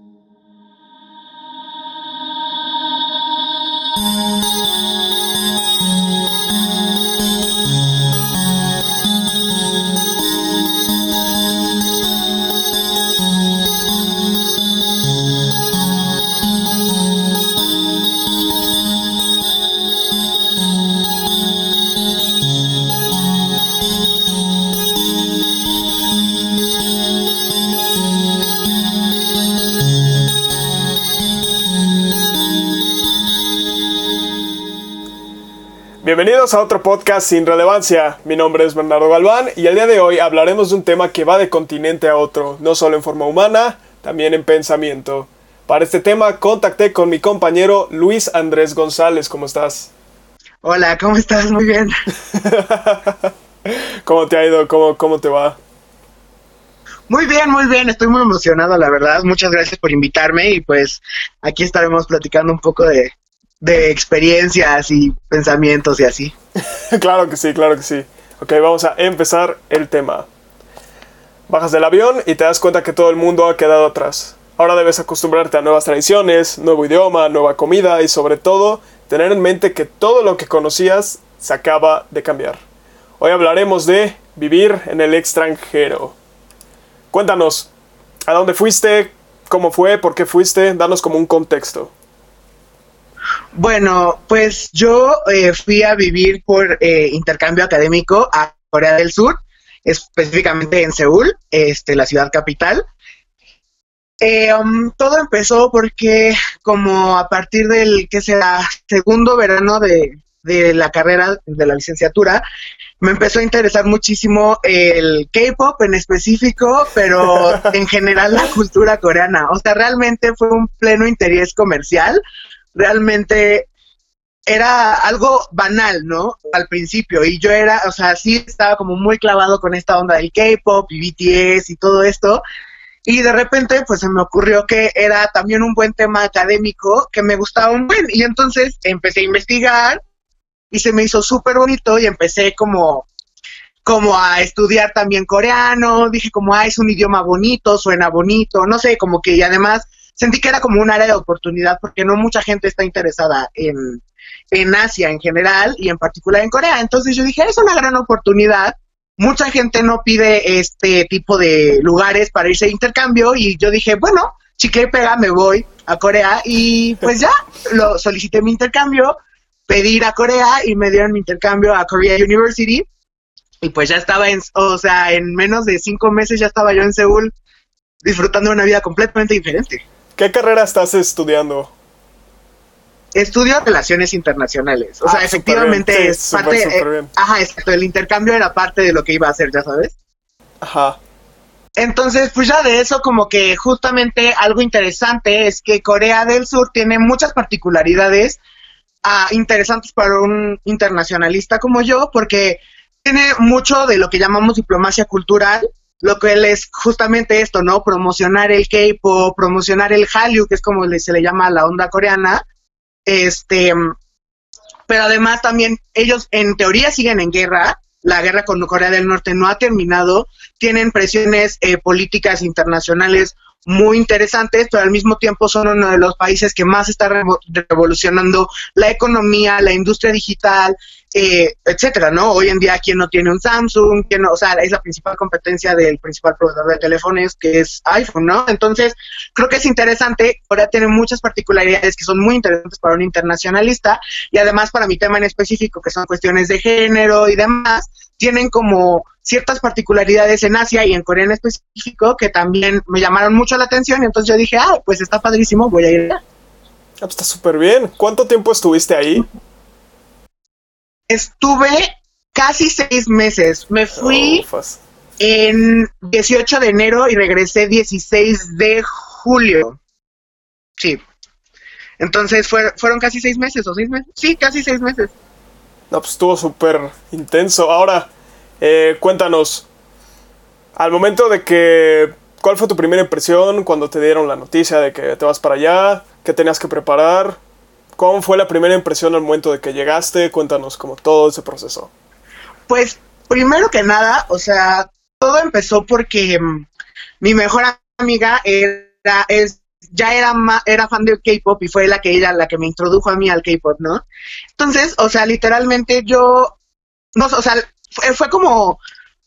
you Bienvenidos a otro podcast sin relevancia. Mi nombre es Bernardo Galván y el día de hoy hablaremos de un tema que va de continente a otro, no solo en forma humana, también en pensamiento. Para este tema contacté con mi compañero Luis Andrés González. ¿Cómo estás? Hola, ¿cómo estás? Muy bien. ¿Cómo te ha ido? ¿Cómo, ¿Cómo te va? Muy bien, muy bien. Estoy muy emocionado, la verdad. Muchas gracias por invitarme y pues aquí estaremos platicando un poco de, de experiencias y pensamientos y así. claro que sí, claro que sí. Ok, vamos a empezar el tema. Bajas del avión y te das cuenta que todo el mundo ha quedado atrás. Ahora debes acostumbrarte a nuevas tradiciones, nuevo idioma, nueva comida y sobre todo tener en mente que todo lo que conocías se acaba de cambiar. Hoy hablaremos de vivir en el extranjero. Cuéntanos, ¿a dónde fuiste? ¿Cómo fue? ¿Por qué fuiste? Danos como un contexto. Bueno, pues yo eh, fui a vivir por eh, intercambio académico a Corea del Sur, específicamente en Seúl, este, la ciudad capital. Eh, um, todo empezó porque como a partir del, que sea, segundo verano de, de la carrera de la licenciatura, me empezó a interesar muchísimo el K-pop en específico, pero en general la cultura coreana. O sea, realmente fue un pleno interés comercial realmente era algo banal, ¿no? Al principio. Y yo era, o sea, sí estaba como muy clavado con esta onda del K-pop y BTS y todo esto. Y de repente, pues se me ocurrió que era también un buen tema académico que me gustaba un buen. Y entonces empecé a investigar y se me hizo súper bonito y empecé como como a estudiar también coreano, dije como, ah, es un idioma bonito, suena bonito, no sé, como que y además sentí que era como un área de oportunidad porque no mucha gente está interesada en, en Asia en general y en particular en Corea. Entonces yo dije, es una gran oportunidad. Mucha gente no pide este tipo de lugares para irse a intercambio y yo dije, bueno, chicle y pega, me voy a Corea y pues ya, lo solicité mi intercambio, pedí ir a Corea y me dieron mi intercambio a Korea University y pues ya estaba en, o sea, en menos de cinco meses ya estaba yo en Seúl disfrutando de una vida completamente diferente. ¿Qué carrera estás estudiando? Estudio relaciones internacionales. O sea, ah, efectivamente es parte. Eh, ajá, exacto. El intercambio era parte de lo que iba a hacer, ya sabes. Ajá. Entonces, pues ya de eso, como que justamente algo interesante es que Corea del Sur tiene muchas particularidades ah, interesantes para un internacionalista como yo, porque tiene mucho de lo que llamamos diplomacia cultural, lo que él es justamente esto, ¿no? Promocionar el K-pop, promocionar el Hallyu, que es como se le llama a la onda coreana. Este, pero además también ellos en teoría siguen en guerra. La guerra con Corea del Norte no ha terminado. Tienen presiones eh, políticas internacionales muy interesantes, pero al mismo tiempo son uno de los países que más está revolucionando la economía, la industria digital, eh, etcétera, ¿no? Hoy en día, ¿quién no tiene un Samsung? ¿Quién no? O sea, es la principal competencia del principal proveedor de teléfonos, que es iPhone, ¿no? Entonces, creo que es interesante. Corea tiene muchas particularidades que son muy interesantes para un internacionalista y además para mi tema en específico, que son cuestiones de género y demás, tienen como ciertas particularidades en Asia y en Corea en específico que también me llamaron mucho la atención y entonces yo dije, ah, pues está padrísimo, voy a ir allá. Ah, pues está súper bien. ¿Cuánto tiempo estuviste ahí? Estuve casi seis meses. Me fui en 18 de enero y regresé 16 de julio. Sí. Entonces fueron casi seis meses o seis meses. Sí, casi seis meses. No, pues estuvo súper intenso. Ahora, eh, cuéntanos, al momento de que, ¿cuál fue tu primera impresión cuando te dieron la noticia de que te vas para allá? ¿Qué tenías que preparar? ¿Cómo fue la primera impresión al momento de que llegaste? Cuéntanos como todo ese proceso. Pues primero que nada, o sea, todo empezó porque mm, mi mejor amiga era es ya era, era fan del K-pop y fue la que ella, la que me introdujo a mí al K-pop, ¿no? Entonces, o sea, literalmente yo, no, o sea, fue, como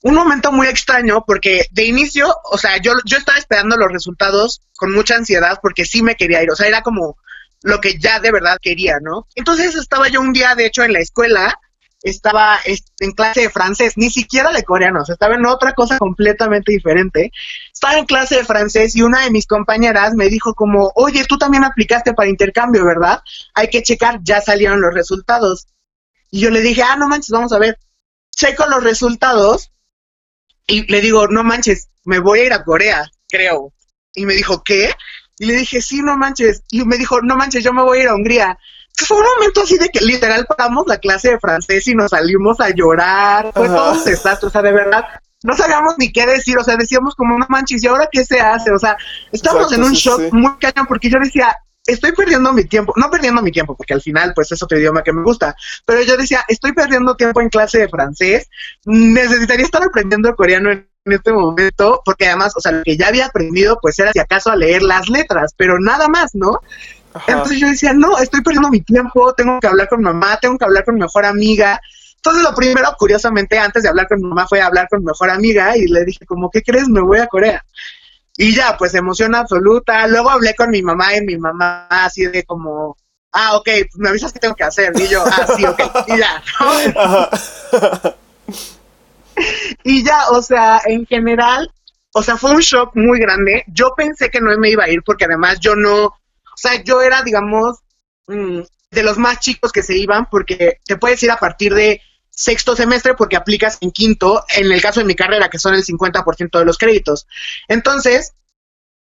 un momento muy extraño porque de inicio, o sea, yo, yo estaba esperando los resultados con mucha ansiedad porque sí me quería ir, o sea, era como lo que ya de verdad quería, ¿no? Entonces estaba yo un día, de hecho, en la escuela estaba en clase de francés, ni siquiera de coreano, estaba en otra cosa completamente diferente. Estaba en clase de francés y una de mis compañeras me dijo como, oye, tú también aplicaste para intercambio, ¿verdad? Hay que checar, ya salieron los resultados. Y yo le dije, ah, no manches, vamos a ver. Checo los resultados y le digo, no manches, me voy a ir a Corea, creo. Y me dijo, ¿qué? Y le dije, sí, no manches. Y me dijo, no manches, yo me voy a ir a Hungría fue un momento así de que literal paramos la clase de francés y nos salimos a llorar. Fue todo un desastre, o sea, de verdad. No sabíamos ni qué decir, o sea, decíamos como, no manches, ¿y ahora qué se hace? O sea, estábamos en un shock muy cañón porque yo decía, estoy perdiendo mi tiempo, no perdiendo mi tiempo, porque al final, pues es otro idioma que me gusta, pero yo decía, estoy perdiendo tiempo en clase de francés, necesitaría estar aprendiendo coreano en, este momento, porque además, o sea, lo que ya había aprendido, pues era si acaso a leer las letras, pero nada más, ¿no? Entonces yo decía, no, estoy perdiendo mi tiempo, tengo que hablar con mamá, tengo que hablar con mi mejor amiga. Entonces lo primero, curiosamente, antes de hablar con mi mamá fue hablar con mi mejor amiga y le dije como, ¿qué crees? Me voy a Corea. Y ya, pues emoción absoluta. Luego hablé con mi mamá y mi mamá así de como, ah, ok, pues me avisas qué tengo que hacer. Y yo, ah, sí, ok. Y ya. y ya, o sea, en general, o sea, fue un shock muy grande. Yo pensé que no me iba a ir porque además yo no, o sea, yo era, digamos, mm, de los más chicos que se iban porque te puedes ir a partir de sexto semestre porque aplicas en quinto, en el caso de mi carrera, que son el 50% de los créditos. Entonces,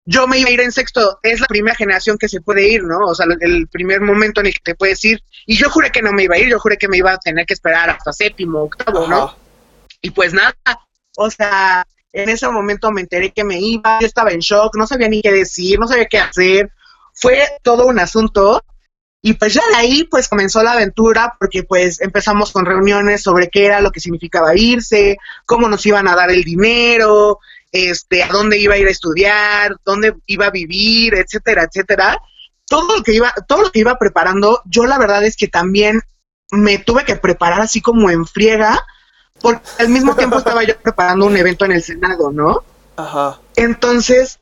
yo me iba a ir en sexto, es la primera generación que se puede ir, ¿no? O sea, el primer momento en el que te puedes ir. Y yo juré que no me iba a ir, yo juré que me iba a tener que esperar hasta séptimo, octavo, ¿no? Y pues nada, o sea, en ese momento me enteré que me iba, yo estaba en shock, no sabía ni qué decir, no sabía qué hacer fue todo un asunto y pues ya de ahí pues comenzó la aventura porque pues empezamos con reuniones sobre qué era lo que significaba irse, cómo nos iban a dar el dinero, este, a dónde iba a ir a estudiar, dónde iba a vivir, etcétera, etcétera. Todo lo que iba, todo lo que iba preparando, yo la verdad es que también me tuve que preparar así como en friega, porque al mismo tiempo estaba yo preparando un evento en el Senado, ¿no? Ajá. Entonces,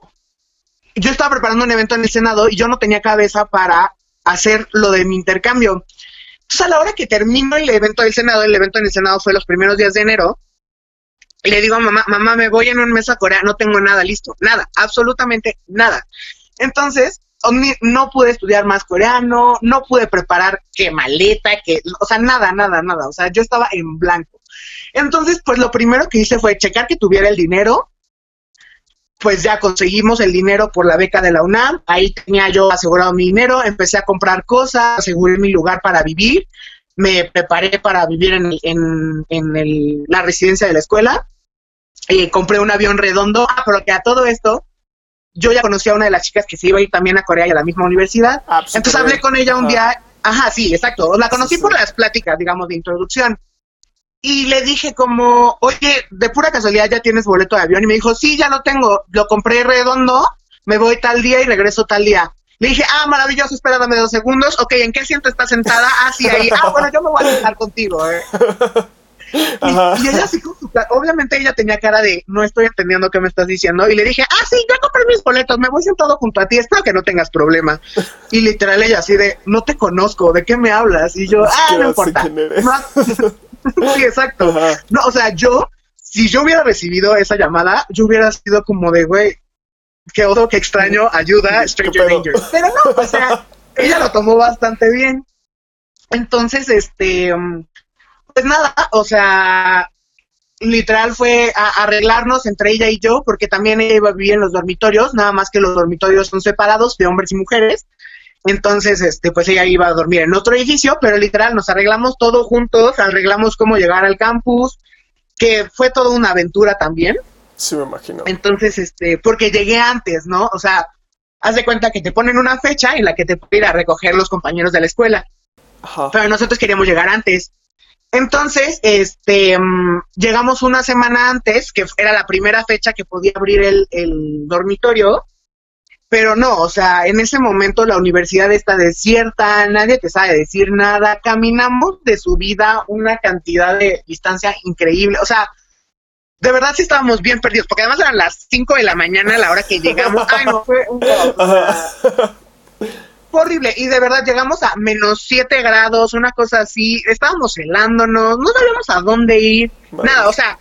yo estaba preparando un evento en el Senado y yo no tenía cabeza para hacer lo de mi intercambio. Entonces, a la hora que termino el evento del Senado, el evento en el Senado fue los primeros días de enero, y le digo a mamá, mamá, me voy en un mes a Corea, no tengo nada listo, nada, absolutamente nada. Entonces, no pude estudiar más coreano, no pude preparar qué maleta, que, o sea, nada, nada, nada, o sea, yo estaba en blanco. Entonces, pues lo primero que hice fue checar que tuviera el dinero, pues ya conseguimos el dinero por la beca de la UNAM, ahí tenía yo asegurado mi dinero, empecé a comprar cosas, aseguré mi lugar para vivir, me preparé para vivir en, en, en el, la residencia de la escuela, eh, compré un avión redondo, ah, pero que a todo esto, yo ya conocí a una de las chicas que se iba a ir también a Corea y a la misma universidad, ah, pues, entonces hablé con ella un día, ajá, sí, exacto, la conocí por las pláticas, digamos, de introducción, y le dije como, oye, de pura casualidad ya tienes boleto de avión. Y me dijo, sí, ya lo tengo, lo compré redondo, me voy tal día y regreso tal día. Le dije, ah, maravilloso, espera, dame dos segundos. Ok, ¿en qué asiento está sentada? Ah, sí, ahí. Ah, bueno, yo me voy a sentar contigo. Eh. Y, ella así con su obviamente ella tenía cara de no estoy entendiendo qué me estás diciendo y le dije, ah sí, ya compré mis boletos, me voy sentado junto a ti, espero que no tengas problema. Y literal ella así de, no te conozco, ¿de qué me hablas? Y yo, ah, no importa. sí, exacto. No, o sea, yo, si yo hubiera recibido esa llamada, yo hubiera sido como de, güey, qué odo, qué extraño, ayuda, Stranger Danger. Pero no, o sea, ella lo tomó bastante bien. Entonces, este, um, pues nada, o sea, literal fue a arreglarnos entre ella y yo, porque también ella iba a vivir en los dormitorios, nada más que los dormitorios son separados de hombres y mujeres. Entonces, este, pues ella iba a dormir en otro edificio, pero literal nos arreglamos todo juntos, arreglamos cómo llegar al campus, que fue toda una aventura también. Sí, me imagino. Entonces, este, porque llegué antes, ¿no? O sea, haz de cuenta que te ponen una fecha en la que te pueden ir a recoger los compañeros de la escuela. Ajá. Pero nosotros queríamos llegar antes. Entonces, este, mm, llegamos una semana antes, que era la primera fecha que podía abrir el, el dormitorio, pero no, o sea, en ese momento la universidad está desierta, nadie te sabe decir nada, caminamos de subida una cantidad de distancia increíble, o sea, de verdad sí estábamos bien perdidos, porque además eran las 5 de la mañana a la hora que llegamos, ay no, fue un horrible, y de verdad llegamos a menos 7 grados, una cosa así, estábamos helándonos, no sabíamos a dónde ir, nada, o sea,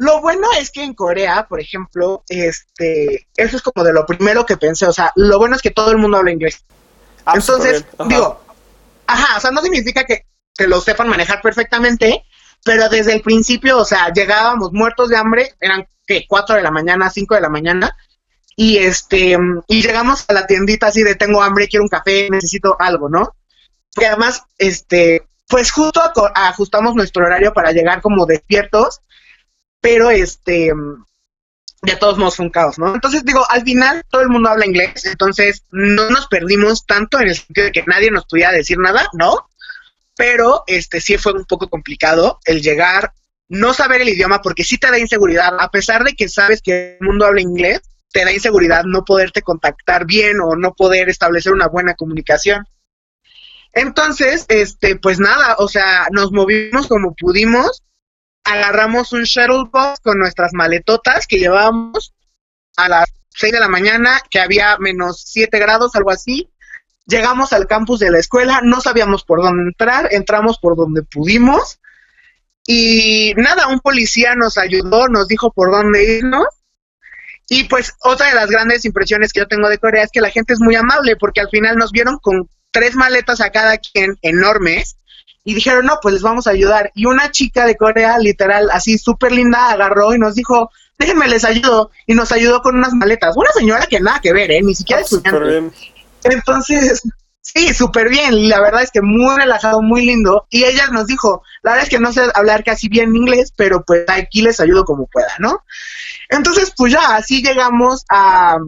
lo bueno es que en Corea, por ejemplo, este, eso es como de lo primero que pensé, o sea, lo bueno es que todo el mundo habla inglés. Ah, Entonces, digo, ajá, o sea, no significa que, que lo sepan manejar perfectamente, pero desde el principio, o sea, llegábamos muertos de hambre, eran que 4 de la mañana, 5 de la mañana, y este, y llegamos a la tiendita así de tengo hambre, quiero un café, necesito algo, ¿no? Y además, este, pues justo ajustamos nuestro horario para llegar como despiertos pero este, de todos modos fue un caos, ¿no? Entonces digo, al final todo el mundo habla inglés, entonces no nos perdimos tanto en el sentido de que nadie nos pudiera decir nada, ¿no? Pero este sí fue un poco complicado el llegar, no saber el idioma, porque sí te da inseguridad, a pesar de que sabes que el mundo habla inglés, te da inseguridad no poderte contactar bien o no poder establecer una buena comunicación. Entonces, este, pues nada, o sea, nos movimos como pudimos agarramos un shuttle bus con nuestras maletotas que llevábamos a las 6 de la mañana, que había menos 7 grados, algo así. Llegamos al campus de la escuela, no sabíamos por dónde entrar, entramos por donde pudimos. Y nada, un policía nos ayudó, nos dijo por dónde irnos. Y pues otra de las grandes impresiones que yo tengo de Corea es que la gente es muy amable, porque al final nos vieron con tres maletas a cada quien enormes y dijeron, no, pues les vamos a ayudar. Y una chica de Corea, literal, así súper linda, agarró y nos dijo, déjenme les ayudo. Y nos ayudó con unas maletas. Una señora que nada que ver, ¿eh? Ni siquiera ah, Entonces, sí, súper bien. La verdad es que muy relajado, muy lindo. Y ella nos dijo, la verdad es que no sé hablar casi bien inglés, pero pues aquí les ayudo como pueda, ¿no? Entonces, pues ya, así llegamos a,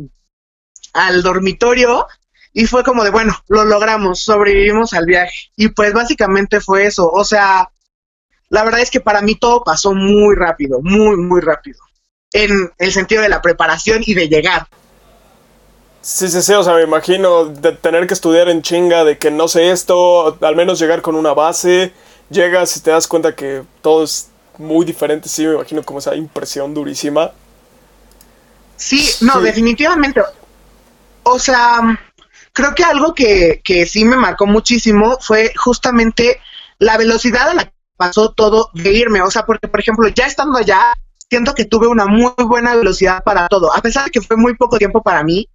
al dormitorio y fue como de, bueno, lo logramos, sobrevivimos al viaje. Y pues básicamente fue eso. O sea, la verdad es que para mí todo pasó muy rápido, muy, muy rápido. En el sentido de la preparación y de llegar. Sí, sí, sí, o sea, me imagino de tener que estudiar en chinga, de que no sé esto, al menos llegar con una base, llegas y te das cuenta que todo es muy diferente, sí, me imagino como esa impresión durísima. Sí, no, definitivamente. O sea, creo que algo que, que sí me marcó muchísimo fue justamente la velocidad a la que pasó todo de irme. O sea, porque, por ejemplo, ya estando allá, siento que tuve una muy buena velocidad para todo, a pesar de que fue muy poco tiempo para mí,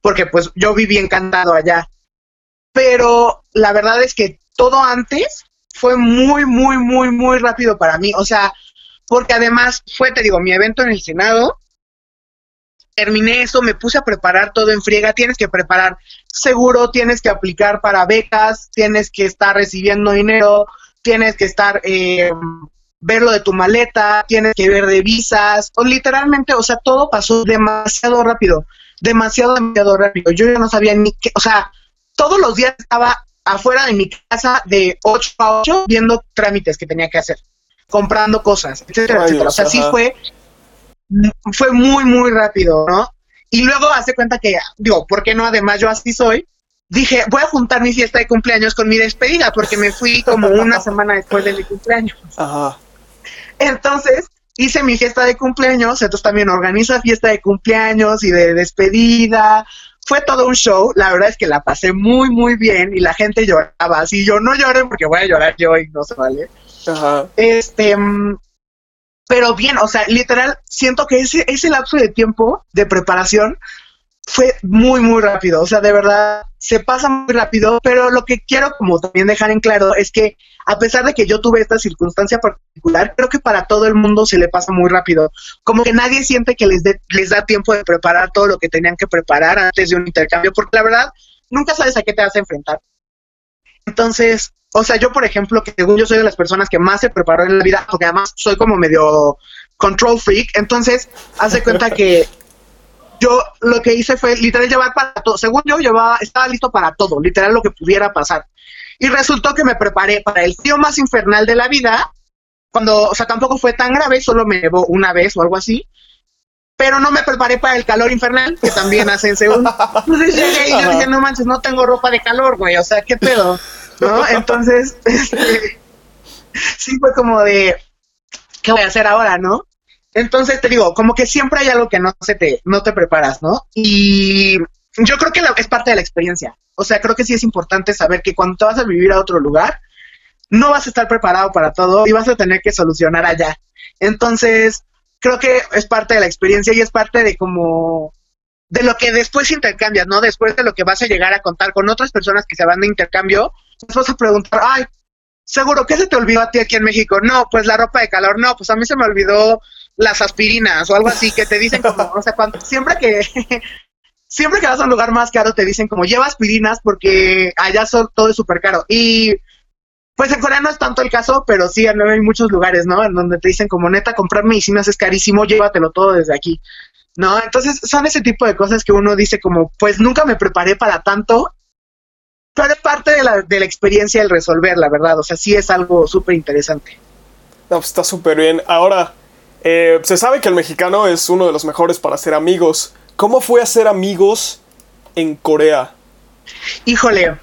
porque pues yo viví encantado allá. Pero la verdad es que todo antes fue muy, muy, muy, muy rápido para mí. O sea, porque además fue, te digo, mi evento en el Senado, terminé eso, me puse a preparar todo en friega, tienes que preparar seguro, tienes que aplicar para becas, tienes que estar recibiendo dinero, tienes que estar eh, ver lo de tu maleta, tienes que ver de visas, o literalmente, o sea, todo pasó demasiado rápido, demasiado, demasiado rápido. Yo ya no sabía ni qué, o sea, todos los días estaba afuera de mi casa de 8 a 8 viendo trámites que tenía que hacer, comprando cosas, etcétera, etcétera. O sea, sí fue fue muy, muy rápido, ¿no? Y luego hace cuenta que, digo, ¿por qué no? Además, yo así soy. Dije, voy a juntar mi fiesta de cumpleaños con mi despedida, porque me fui como una semana después de mi cumpleaños. Ajá. Entonces, hice mi fiesta de cumpleaños, entonces también organiza fiesta de cumpleaños y de despedida. Fue todo un show, la verdad es que la pasé muy, muy bien y la gente lloraba. Así yo no lloré porque voy a llorar yo y no se vale. Ajá. Este, mm, pero bien, o sea, literal, siento que ese, ese lapso de tiempo de preparación fue muy, muy rápido. O sea, de verdad, se pasa muy rápido, pero lo que quiero como también dejar en claro es que a pesar de que yo tuve esta circunstancia particular, creo que para todo el mundo se le pasa muy rápido. Como que nadie siente que les, les da tiempo de preparar todo lo que tenían que preparar antes de un intercambio, porque la verdad, nunca sabes a qué te vas a enfrentar. Entonces, o sea, yo, por ejemplo, que según yo soy de las personas que más se preparó en la vida, porque además soy como medio control freak, entonces, hace cuenta que yo lo que hice fue literal llevar para todo. Según yo, llevaba, estaba listo para todo, literal lo que pudiera pasar. Y resultó que me preparé para el frío más infernal de la vida, cuando, o sea, tampoco fue tan grave, solo me llevó una vez o algo así. pero no me preparé para el calor infernal que también hace en. Entonces llegué y yo dije, no manches, no tengo ropa de calor, güey, o sea, ¿qué pedo? ¿No? Entonces, este, sí fue como de, ¿qué voy a hacer ahora, no? Entonces te digo, como que siempre hay algo que no se te, no te preparas, ¿no? Y yo creo que es parte de la experiencia. O sea, creo que sí es importante saber que cuando te vas a vivir a otro lugar, no vas a estar preparado para todo y vas a tener que solucionar allá. Entonces, creo que es parte de la experiencia y es parte de como de lo que después intercambias, ¿no? Después de lo que vas a llegar a contar con otras personas que se van de intercambio, pues vas a preguntar, ay, seguro, ¿qué se te olvidó a ti aquí en México? No, pues la ropa de calor, no, pues a mí se me olvidó las aspirinas o algo así que te dicen como, o sea, cuando, siempre que siempre que vas a un lugar más caro te dicen como lleva aspirinas porque allá son, todo es súper caro. Y pues en Corea no es tanto el caso, pero sí hay muchos lugares, ¿no? En donde te dicen como neta, comprar medicinas es carísimo, llévatelo todo desde aquí. ¿No? Entonces son ese tipo de cosas que uno dice como, pues nunca me preparé para tanto, es parte de la, de la experiencia el resolver, la verdad. O sea, sí es algo súper interesante. No, pues está súper bien. Ahora, eh, se sabe que el mexicano es uno de los mejores para hacer amigos. ¿Cómo fue hacer amigos en Corea? Híjole,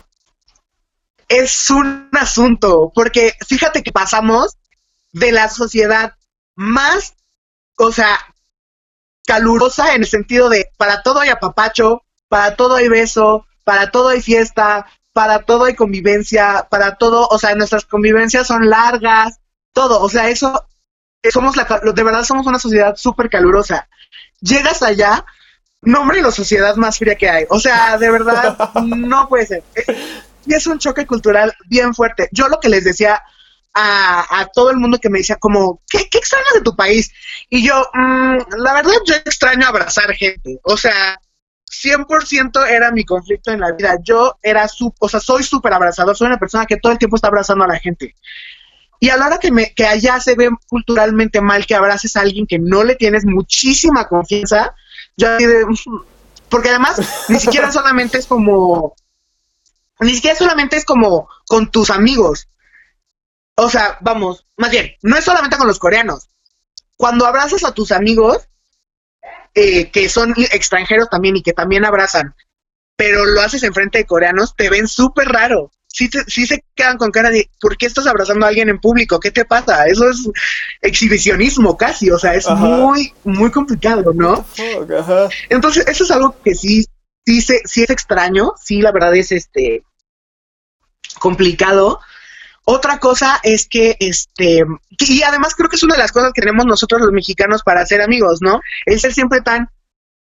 es un asunto, porque fíjate que pasamos de la sociedad más, o sea, calurosa en el sentido de para todo hay apapacho, para todo hay beso, para todo hay fiesta, para todo hay convivencia, para todo, o sea, nuestras convivencias son largas, todo, o sea, eso, somos la, de verdad somos una sociedad súper calurosa. Llegas allá, nombre la sociedad más fría que hay, o sea, de verdad, no puede ser y es un choque cultural bien fuerte. Yo lo que les decía a, todo el mundo que me decía como, ¿qué, qué extrañas de tu país? Y yo, mm, la verdad yo extraño abrazar gente. O sea, 100% era mi conflicto en la vida. Yo era, su, o sea, soy súper abrazador, soy una persona que todo el tiempo está abrazando a la gente. Y a la hora que, me, que allá se ve culturalmente mal que abraces a alguien que no le tienes muchísima confianza, yo de, porque además ni siquiera solamente es como ni siquiera solamente es como con tus amigos. O sea, vamos, más bien, no es solamente con los coreanos. Cuando abrazas a tus amigos, eh, que son extranjeros también y que también abrazan, pero lo haces enfrente de coreanos, te ven súper raro. Sí, sí se quedan con cara de, ¿por qué estás abrazando a alguien en público? ¿Qué te pasa? Eso es exhibicionismo casi, o sea, es muy, muy complicado, ¿no? Entonces, eso es algo que sí sí, se, sí es extraño, sí, la verdad es este complicado. Otra cosa es que, este, y además creo que es una de las cosas que tenemos nosotros los mexicanos para ser amigos, ¿no? El ser siempre tan,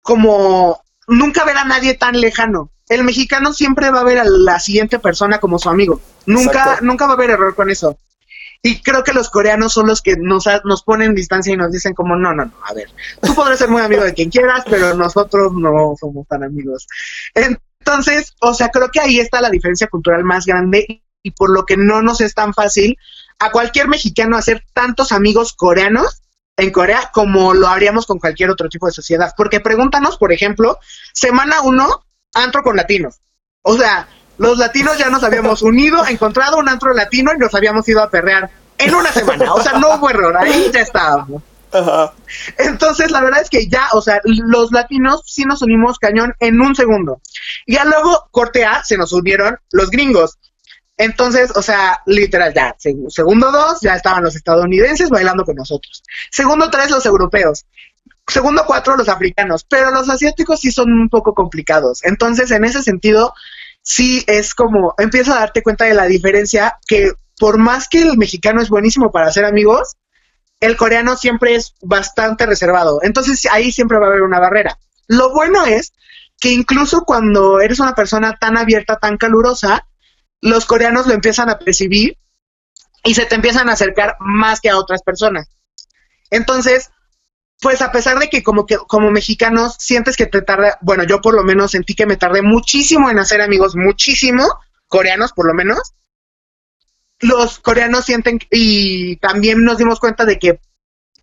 como, nunca ver a nadie tan lejano. El mexicano siempre va a ver a la siguiente persona como su amigo. Nunca, nunca va a haber error con eso. Y creo que los coreanos son los que nos, nos ponen distancia y nos dicen como, no, no, no, a ver, tú podrás ser muy amigo de quien quieras, pero nosotros no somos tan amigos. Entonces, o sea, creo que ahí está la diferencia cultural más grande y por lo que no nos es tan fácil a cualquier mexicano hacer tantos amigos coreanos en Corea como lo haríamos con cualquier otro tipo de sociedad. Porque pregúntanos, por ejemplo, semana uno, antro con latinos. O sea, los latinos ya nos habíamos unido, encontrado un antro latino y nos habíamos ido a perrear en una semana. O sea, no hubo error, ahí ya estábamos. Entonces, la verdad es que ya, o sea, los latinos sí nos unimos cañón en un segundo. Y ya luego, corte A, se nos unieron los gringos. Entonces, o sea, literal, ya, segundo dos, ya estaban los estadounidenses bailando con nosotros. Segundo tres, los europeos. Segundo cuatro, los africanos. Pero los asiáticos sí son un poco complicados. Entonces, en ese sentido, sí es como, empieza a darte cuenta de la diferencia que por más que el mexicano es buenísimo para hacer amigos, el coreano siempre es bastante reservado. Entonces ahí siempre va a haber una barrera. Lo bueno es que incluso cuando eres una persona tan abierta, tan calurosa, los coreanos lo empiezan a percibir y se te empiezan a acercar más que a otras personas. Entonces, pues a pesar de que como que como mexicanos sientes que te tarda, bueno, yo por lo menos sentí que me tardé muchísimo en hacer amigos, muchísimo, coreanos por lo menos. Los coreanos sienten y también nos dimos cuenta de que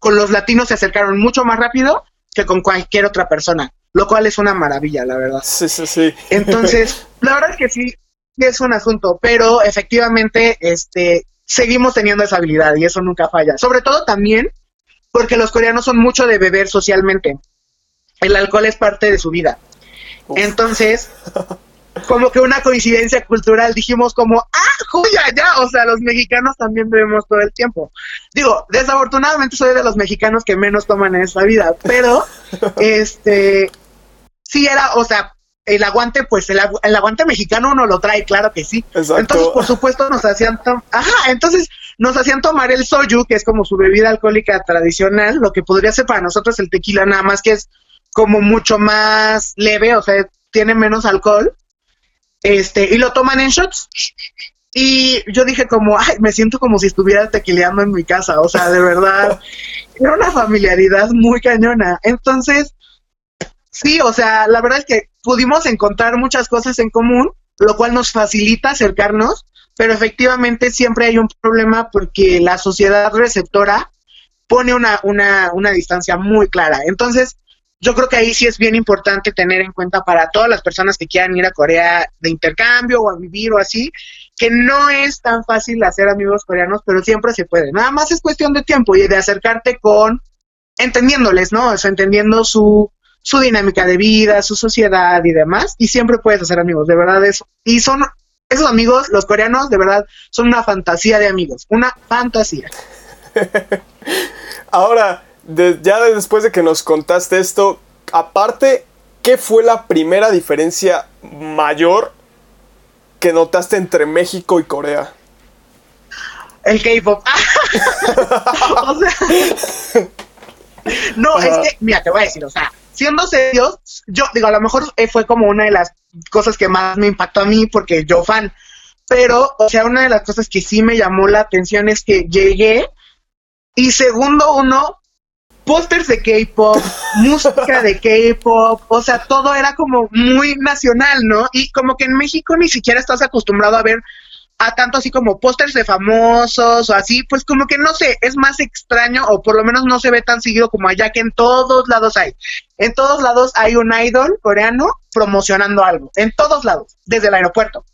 con los latinos se acercaron mucho más rápido que con cualquier otra persona, lo cual es una maravilla, la verdad. Sí, sí, sí. Entonces, la verdad es que sí es un asunto, pero efectivamente este seguimos teniendo esa habilidad y eso nunca falla. Sobre todo también porque los coreanos son mucho de beber socialmente. el alcohol es parte de su vida. Entonces, como que una coincidencia cultural, dijimos como, ah, joya, ya, o sea, los mexicanos también bebemos todo el tiempo. Digo, desafortunadamente soy de los mexicanos que menos toman en esta vida, pero, este, sí era, o sea, el aguante, pues el, aguante mexicano uno lo trae, claro que sí. Entonces, por supuesto, nos hacían, ajá, entonces nos hacían tomar el soju, que es como su bebida alcohólica tradicional, lo que podría ser para nosotros el tequila, nada más que es como mucho más leve, o sea, tiene menos alcohol. Este, y lo toman en shots. Y yo dije como, ay, me siento como si estuviera tequileando en mi casa, o sea, de verdad, era una familiaridad muy cañona. Entonces, sí, o sea, la verdad es que pudimos encontrar muchas cosas en común, lo cual nos facilita acercarnos, pero efectivamente siempre hay un problema porque la sociedad receptora pone una, una, una distancia muy clara. Entonces, yo creo que ahí sí es bien importante tener en cuenta para todas las personas que quieran ir a Corea de intercambio o a vivir o así, que no es tan fácil hacer amigos coreanos, pero siempre se puede. Nada más es cuestión de tiempo y de acercarte con, entendiéndoles, ¿no? O entendiendo su, su dinámica de vida, su sociedad y demás, y siempre puedes hacer amigos, de verdad eso. Y son, esos amigos, los coreanos, de verdad, son una fantasía de amigos, una fantasía. Ahora, ya después de que nos contaste esto, aparte, ¿qué fue la primera diferencia mayor que notaste entre México y Corea? El K-pop. no, es que, mira, te voy a decir, o sea, siendo serios, yo digo, a lo mejor fue como una de las cosas que más me impactó a mí porque yo fan, pero, o sea, una de las cosas que sí me llamó la atención es que llegué y segundo uno, pósters de K-pop, música de K-pop, o sea, todo era como muy nacional, ¿no? Y como que en México ni siquiera estás acostumbrado a ver a tanto así como pósters de famosos o así, pues como que no sé, es más extraño o por lo menos no se ve tan seguido como allá que en todos lados hay. En todos lados hay un idol coreano promocionando algo, en todos lados, desde el aeropuerto.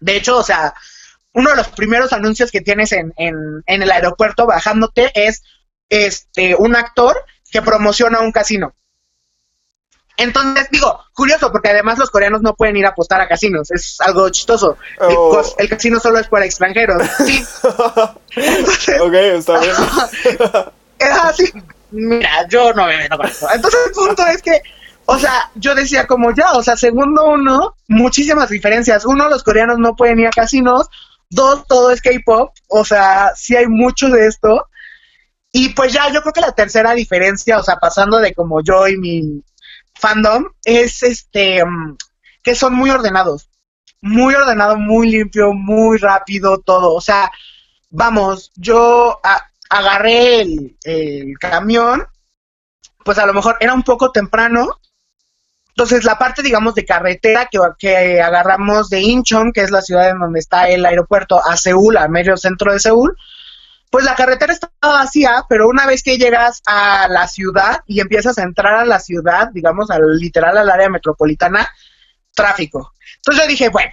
De hecho, o sea, uno de los primeros anuncios que tienes en, en, en el aeropuerto bajándote es este, un actor que promociona un casino. Entonces, digo, curioso, porque además los coreanos no pueden ir a apostar a casinos, es algo chistoso. Oh. El, casino solo es para extranjeros. Sí. ok, está bien. es así. Mira, yo no me meto con eso. Entonces, el punto es que, o sea, yo decía como ya, o sea, segundo uno, muchísimas diferencias. Uno, los coreanos no pueden ir a casinos. Dos, todo es K-pop. O sea, sí hay mucho de esto. Y pues ya, yo creo que la tercera diferencia, o sea, pasando de como yo y mi fandom, es este mm, que son muy ordenados. Muy ordenado, muy limpio, muy rápido, todo. O sea, vamos, yo agarré el, camión, pues a lo mejor era un poco temprano, entonces, la parte, digamos, de carretera que, que, agarramos de Incheon, que es la ciudad en donde está el aeropuerto, a Seúl, a medio centro de Seúl, pues la carretera estaba vacía, pero una vez que llegas a la ciudad y empiezas a entrar a la ciudad, digamos, al literal al área metropolitana, tráfico. Entonces yo dije, bueno,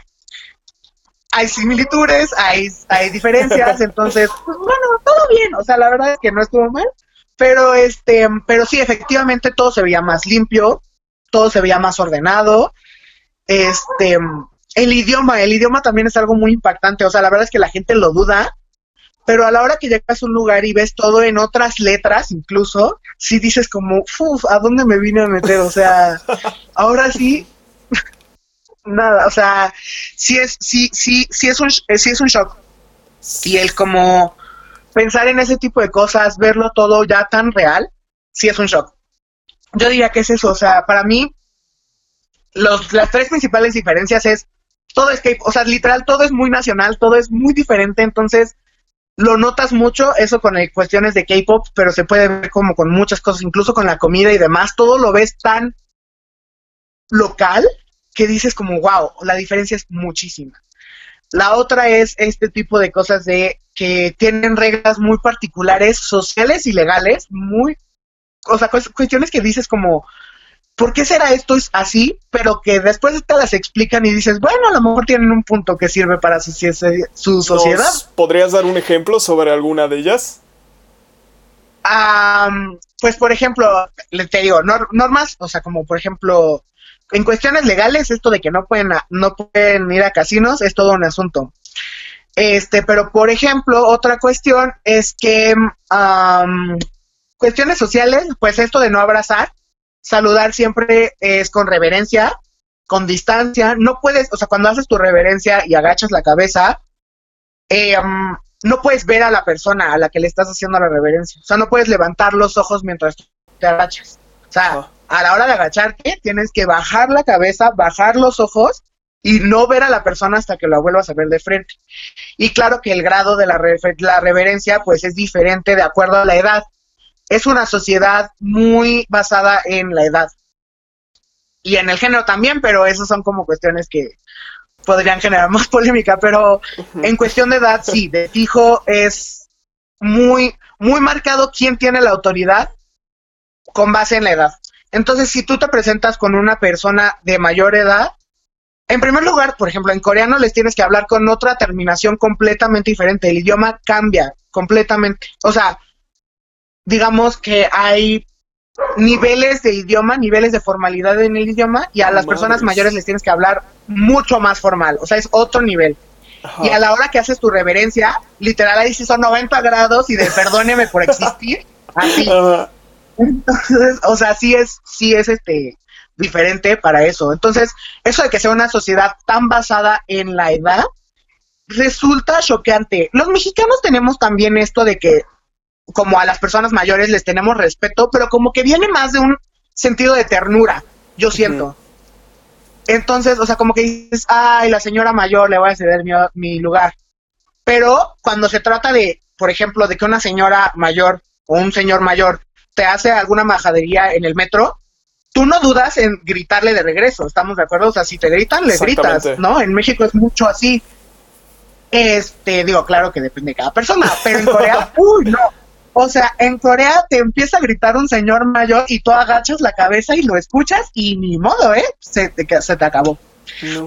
hay similitudes, hay, hay diferencias, entonces, pues bueno, todo bien, o sea, la verdad es que no estuvo mal, pero este, pero sí, efectivamente todo se veía más limpio, todo se veía más ordenado, este, el idioma, el idioma también es algo muy impactante, o sea, la verdad es que la gente lo duda, pero a la hora que llegas a un lugar y ves todo en otras letras, incluso, sí dices como, uff, ¿a dónde me vine a meter? O sea, ahora sí, nada, o sea, sí es, sí, sí, sí es un, sí es un shock. Y el como pensar en ese tipo de cosas, verlo todo ya tan real, sí es un shock. Yo diría que es eso, o sea, para mí, los, las tres principales diferencias es, todo es que, o sea, literal, todo es muy nacional, todo es muy diferente, entonces lo notas mucho, eso con cuestiones de K-pop, pero se puede ver como con muchas cosas, incluso con la comida y demás, todo lo ves tan local que dices como, wow, la diferencia es muchísima. La otra es este tipo de cosas de que tienen reglas muy particulares, sociales y legales, muy, o sea, cuestiones que dices como, ¿por qué será esto así? Pero que después te las explican y dices, bueno, a lo mejor tienen un punto que sirve para su, su sociedad. ¿Podrías dar un ejemplo sobre alguna de ellas? pues por ejemplo, te digo, normas, o sea, como por ejemplo, en cuestiones legales, esto de que no pueden, no pueden ir a casinos es todo un asunto. Este, pero por ejemplo, otra cuestión es que cuestiones sociales, pues esto de no abrazar, saludar siempre es con reverencia, con distancia, no puedes, o sea, cuando haces tu reverencia y agachas la cabeza, eh, no puedes ver a la persona a la que le estás haciendo la reverencia. O sea, no puedes levantar los ojos mientras te agachas. O sea, a la hora de agacharte, tienes que bajar la cabeza, bajar los ojos y no ver a la persona hasta que la vuelvas a ver de frente. Y claro que el grado de la, la reverencia, pues es diferente de acuerdo a la edad. Es una sociedad muy basada en la edad. Y en el género también, pero esas son como cuestiones que, podrían generar más polémica, pero en cuestión de edad, sí, de fijo es muy, muy marcado quién tiene la autoridad con base en la edad. Entonces, si tú te presentas con una persona de mayor edad, en primer lugar, por ejemplo, en coreano les tienes que hablar con otra terminación completamente diferente. El idioma cambia completamente. O sea, digamos que hay niveles de idioma, niveles de formalidad en el idioma y a las personas mayores les tienes que hablar mucho más formal, o sea, es otro nivel. Y a la hora que haces tu reverencia, literal ahí sí son 90 grados y de perdóneme por existir, así. Entonces, o sea, sí es, sí es este diferente para eso. Entonces, eso de que sea una sociedad tan basada en la edad, resulta choqueante. Los mexicanos tenemos también esto de que como a las personas mayores les tenemos respeto, pero como que viene más de un sentido de ternura, yo siento. Entonces, o sea, como que dices, ay, la señora mayor le voy a ceder mi, lugar. Pero cuando se trata de, por ejemplo, de que una señora mayor o un señor mayor te hace alguna majadería en el metro, tú no dudas en gritarle de regreso, ¿estamos de acuerdo? O sea, si te gritan, le gritas, ¿no? En México es mucho así. Este, digo, claro que depende de cada persona, pero en Corea, uy, no. O sea, en Corea te empieza a gritar un señor mayor y tú agachas la cabeza y lo escuchas y ni modo, ¿eh? Se te, se te acabó.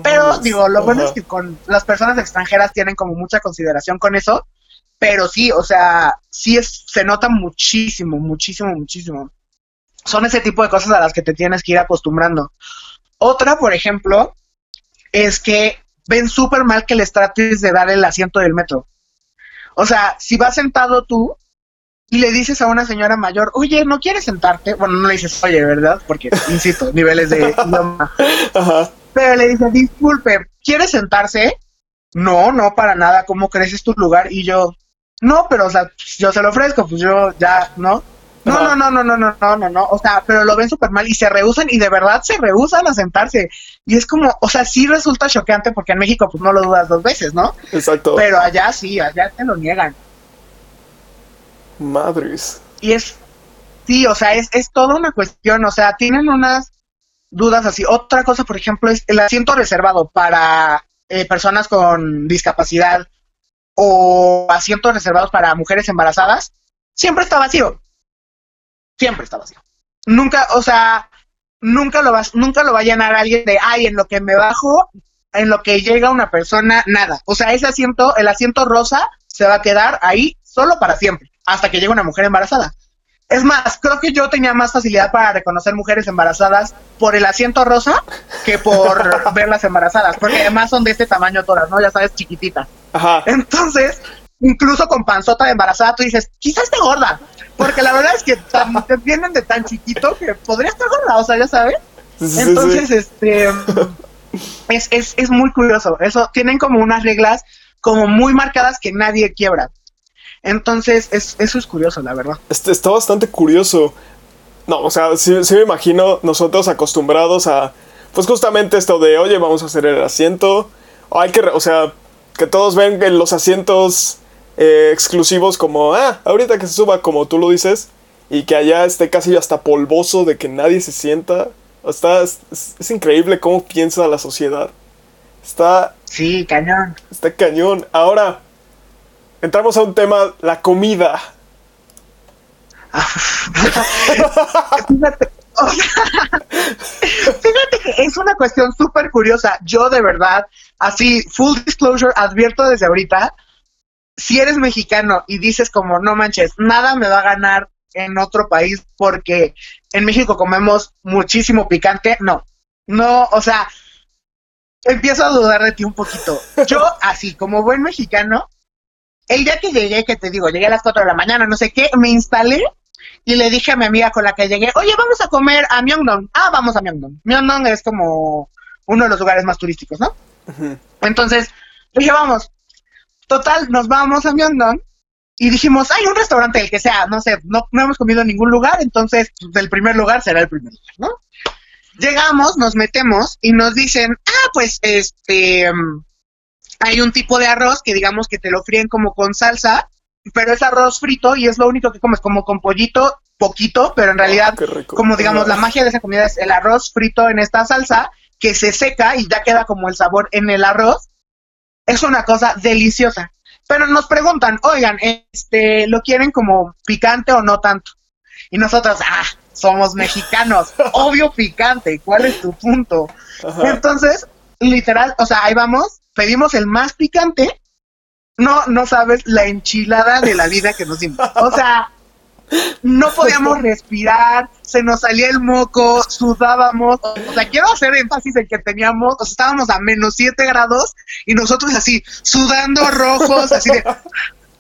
pero digo, lo bueno es que con las personas extranjeras tienen como mucha consideración con eso, pero sí, o sea, sí es, se nota muchísimo, muchísimo, muchísimo. Son ese tipo de cosas a las que te tienes que ir acostumbrando. Otra, por ejemplo, es que ven súper mal que les trates de dar el asiento del metro. O sea, si vas sentado tú, y le dices a una señora mayor, oye, ¿no quieres sentarte? Bueno, no le dices, oye, ¿verdad? Porque, insisto, niveles de idioma. Pero le dices, disculpe, ¿quieres sentarse? No, no, para nada, ¿cómo crees tu lugar? Y yo, no, pero, o sea, yo se lo ofrezco, pues yo ya, ¿no? No, no, no, no, no, no, no, no, no, o sea, pero lo ven súper mal y se rehusan y de verdad se rehusan a sentarse. Y es como, o sea, sí resulta choqueante porque en México pues no lo dudas dos veces, ¿no? Exacto. Pero allá sí, allá te lo niegan. Madres. Y es, sí, o sea, es, es toda una cuestión, o sea, tienen unas dudas así. Otra cosa, por ejemplo, es el asiento reservado para eh, personas con discapacidad o asientos reservados para mujeres embarazadas, siempre está vacío. Siempre está vacío. Nunca, o sea, nunca lo vas, nunca lo va a llenar alguien de, ay, en lo que me bajo, en lo que llega una persona, nada. O sea, ese asiento, el asiento rosa, se va a quedar ahí solo para siempre hasta que llegue una mujer embarazada. Es más, creo que yo tenía más facilidad para reconocer mujeres embarazadas por el asiento rosa que por verlas embarazadas, porque además son de este tamaño todas, ¿no? Ya sabes, chiquititas. Ajá. Entonces, incluso con panzota de embarazada, tú dices, quizás esté gorda, porque la verdad es que te vienen de tan chiquito que podría estar gorda, o sea, ya sabes. Entonces, este, es, es, es muy curioso. Eso, tienen como unas reglas como muy marcadas que nadie quiebra. Entonces, eso es curioso, la verdad. Está, bastante curioso. No, o sea, sí, me imagino nosotros acostumbrados a, pues justamente esto de, oye, vamos a hacer el asiento. hay que, o sea, que todos ven los asientos eh, exclusivos como, ah, ahorita que se suba, como tú lo dices, y que allá esté casi hasta polvoso de que nadie se sienta. Está, es, es increíble cómo piensa la sociedad. Está... Sí, cañón. Está cañón. Ahora, entramos a un tema, la comida. fíjate, fíjate que es una cuestión súper curiosa. Yo de verdad, así, full disclosure, advierto desde ahorita, si eres mexicano y dices como, no manches, nada me va a ganar en otro país porque en México comemos muchísimo picante, no. No, o sea, empiezo a dudar de ti un poquito. Yo, así como buen mexicano, el día que llegué, que te digo, llegué a las 4 de la mañana, no sé qué, me instalé y le dije a mi amiga con la que llegué, oye, vamos a comer a Myeongdong. Ah, vamos a Myeongdong. Myeongdong es como uno de los lugares más turísticos, ¿no? Entonces, dije, vamos. Total, nos vamos a Myeongdong y dijimos, hay un restaurante, el que sea, no sé, no, no hemos comido en ningún lugar, entonces pues, el primer lugar será el primer lugar, ¿no? Llegamos, nos metemos y nos dicen, ah, pues este, mm, hay un tipo de arroz que digamos que te lo fríen como con salsa, pero es arroz frito y es lo único que comes, como con pollito, poquito, pero en realidad, como digamos, la magia de esa comida es el arroz frito en esta salsa que se seca y ya queda como el sabor en el arroz. Es una cosa deliciosa. Pero nos preguntan, oigan, este, ¿lo quieren como picante o no tanto? Y nosotros, ah, somos mexicanos, obvio picante, ¿cuál es tu punto? Entonces, literal, o sea, ahí vamos, pedimos el más picante, no, no sabes la enchilada de la vida que nos dimos. O sea, no podíamos respirar, se nos salía el moco, sudábamos. O sea, quiero hacer énfasis en que teníamos, o sea, estábamos a menos 7 grados y nosotros así, sudando rojos, así de,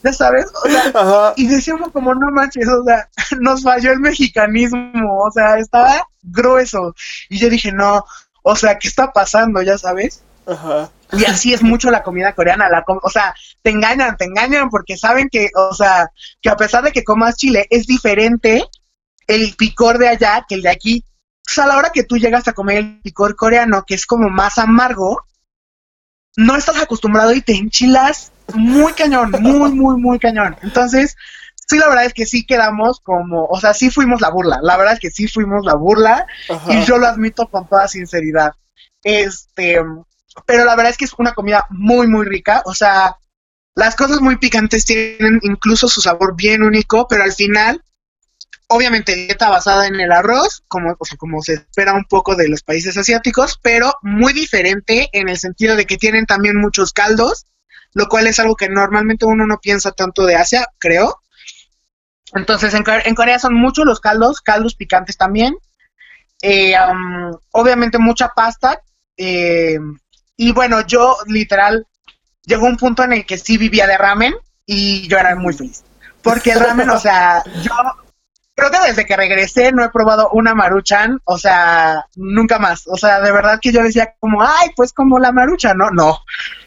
ya sabes, o sea, y decíamos como, no manches, o sea, nos falló el mexicanismo, o sea, estaba grueso. Y yo dije, no, o sea, ¿qué está pasando? Ya sabes. Ajá. Y así es mucho la comida coreana, la o sea, te engañan, te engañan porque saben que, o sea, que a pesar de que comas chile, es diferente el picor de allá que el de aquí. O sea, a la hora que tú llegas a comer el picor coreano, que es como más amargo, no estás acostumbrado y te enchilas muy cañón, muy, muy, muy cañón. Entonces, sí, la verdad es que sí quedamos como, o sea, sí fuimos la burla. La verdad es que sí fuimos la burla y yo lo admito con toda sinceridad. Este, pero la verdad es que es una comida muy, muy rica. O sea, las cosas muy picantes tienen incluso su sabor bien único, pero al final, obviamente, dieta basada en el arroz, como, o sea, como se espera un poco de los países asiáticos, pero muy diferente en el sentido de que tienen también muchos caldos, lo cual es algo que normalmente uno no piensa tanto de Asia, creo. Entonces, en, en Corea son muchos los caldos, caldos picantes también. Eh, obviamente mucha pasta, eh, y bueno, yo literal llegó un punto en el que sí vivía de ramen y yo era muy feliz. Porque el ramen, o sea, yo creo que desde que regresé no he probado una maruchan, o sea, nunca más. O sea, de verdad que yo decía como, ay, pues como la maruchan, no, no,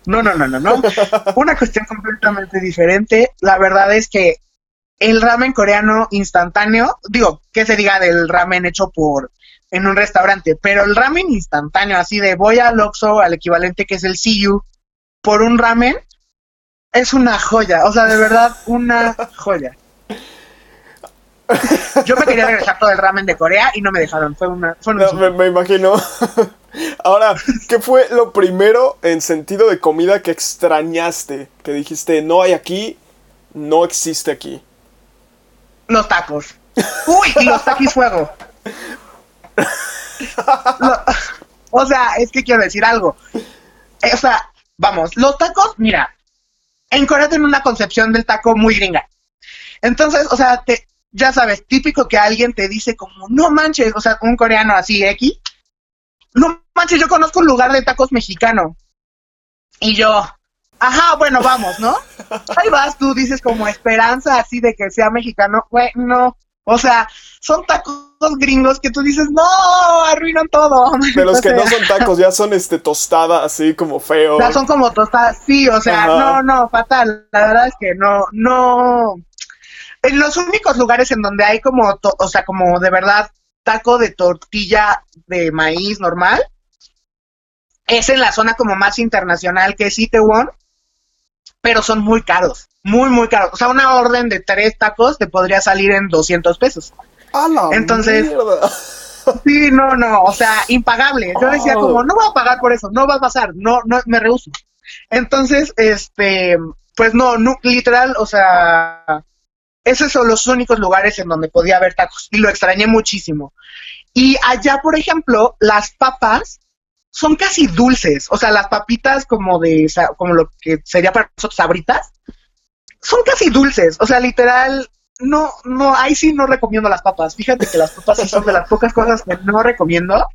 no, no, no, no, no. Una cuestión completamente diferente. La verdad es que el ramen coreano instantáneo, digo, que se diga del ramen hecho por en un restaurante, pero el ramen instantáneo, así de voy al Oxxo, al equivalente que es el CU, por un ramen, es una joya, o sea, de verdad, una joya. Yo me quería regresar todo el ramen de Corea y no me dejaron, fue una... me, imagino. Ahora, ¿qué fue lo primero en sentido de comida que extrañaste? Que dijiste, no hay aquí, no existe aquí. Los tacos. Uy, y los taquis fuego o sea, es que quiero decir algo. O sea, vamos, los tacos, mira, en Corea tienen una concepción del taco muy gringa. Entonces, o sea, te, ya sabes, típico que alguien te dice como, no manches, o sea, un coreano así, X, no manches, yo conozco un lugar de tacos mexicano. Y yo, ajá, bueno, vamos, ¿no? Ahí vas, tú dices como esperanza así de que sea mexicano. Bueno, o sea, son tacos gringos que tú dices, no, arruinan todo. De los que no son tacos, ya son este tostada, así como feo. Ya son como tostadas, sí, o sea, no, no, fatal. La verdad es que no, no. En los únicos lugares en donde hay como, o sea, como de verdad taco de tortilla de maíz normal, es en la zona como más internacional que es Itaewon, pero son muy caros, muy, muy caros. O sea, una orden de tres tacos te podría salir en 200 pesos. Entonces, sí, no, no, o sea, impagable. Yo decía oh. como, no voy a pagar por eso, no va a pasar, no, no, me rehuso. Entonces, este, pues no, no literal, o sea, esos son los únicos lugares en donde podía haber tacos y lo extrañé muchísimo. Y allá, por ejemplo, las papas son casi dulces, o sea, las papitas como de, como lo que sería para nosotros sabritas, son casi dulces, o sea, literal, no, no, ahí sí no recomiendo las papas. Fíjate que las papas son de las pocas cosas que no recomiendo.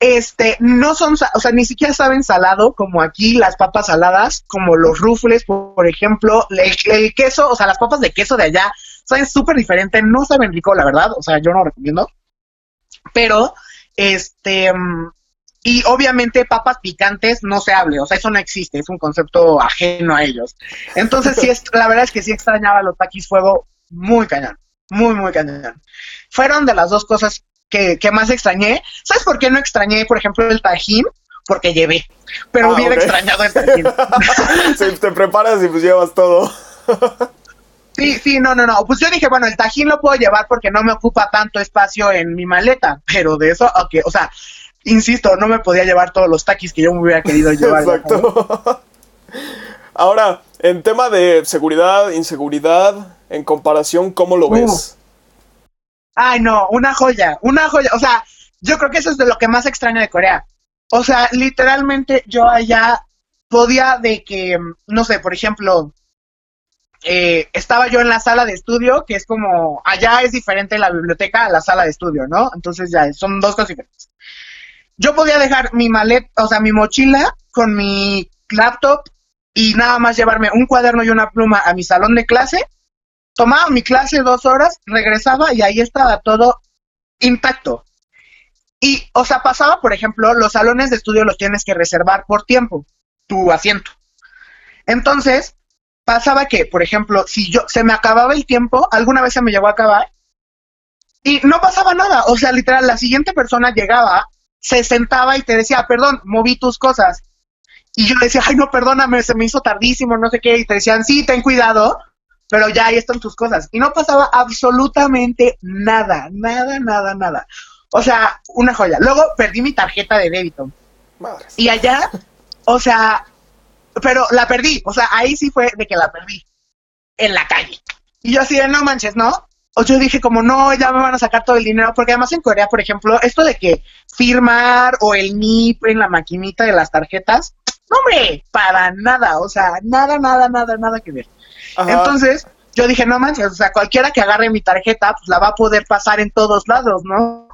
Este, no son, o sea, ni siquiera saben salado, como aquí las papas saladas, como los rufles, por, ejemplo, el, queso, o sea, las papas de queso de allá, saben súper diferente, no saben rico, la verdad, o sea, yo no recomiendo. Pero, este, y obviamente papas picantes no se hable, o sea, eso no existe, es un concepto ajeno a ellos. Entonces, sí, es, la verdad es que sí extrañaba los taquis fuego muy cañón, muy, muy cañón. Fueron de las dos cosas que, más extrañé. ¿Sabes por qué no extrañé, por ejemplo, el tajín? Porque llevé, pero ah, hubiera extrañado el tajín. si te preparas y pues llevas todo. Sí, sí, no, no, no. Pues yo dije, bueno, el tajín lo puedo llevar porque no me ocupa tanto espacio en mi maleta, pero de eso, ok, o sea, insisto, no me podía llevar todos los taquis que yo me hubiera querido llevar. Exacto. Ahora, en tema de seguridad, inseguridad, en comparación, ¿cómo lo ves? Ay, no, una joya, una joya. O sea, yo creo que eso es de lo que más extraño de Corea. O sea, literalmente yo allá podía de que, no sé, por ejemplo, eh, estaba yo en la sala de estudio, que es como, allá es diferente la biblioteca a la sala de estudio, ¿no? Entonces ya son dos cosas diferentes. Yo podía dejar mi maleta, o sea, mi mochila con mi laptop y nada más llevarme un cuaderno y una pluma a mi salón de clase tomaba mi clase dos horas, regresaba y ahí estaba todo intacto. Y, o sea, pasaba, por ejemplo, los salones de estudio los tienes que reservar por tiempo, tu asiento. Entonces, pasaba que, por ejemplo, si yo se me acababa el tiempo, alguna vez se me llegó a acabar y no pasaba nada. O sea, literal, la siguiente persona llegaba, se sentaba y te decía, perdón, moví tus cosas. Y yo decía, ay, no, perdóname, se me hizo tardísimo, no sé qué. Y te decían, sí, ten cuidado pero ya ahí están tus cosas. Y no pasaba absolutamente nada, nada, nada, nada. O sea, una joya. Luego perdí mi tarjeta de débito. Y allá, o sea, pero la perdí. O sea, ahí sí fue de que la perdí. En la calle. Y yo así de, no manches, ¿no? O yo dije como, no, ya me van a sacar todo el dinero. Porque además en Corea, por ejemplo, esto de que firmar o el NIP en la maquinita de las tarjetas, no, hombre, para nada. O sea, nada, nada, nada, nada que ver. Entonces, yo dije, no manches, o sea, cualquiera que agarre mi tarjeta, pues la va a poder pasar en todos lados, ¿no?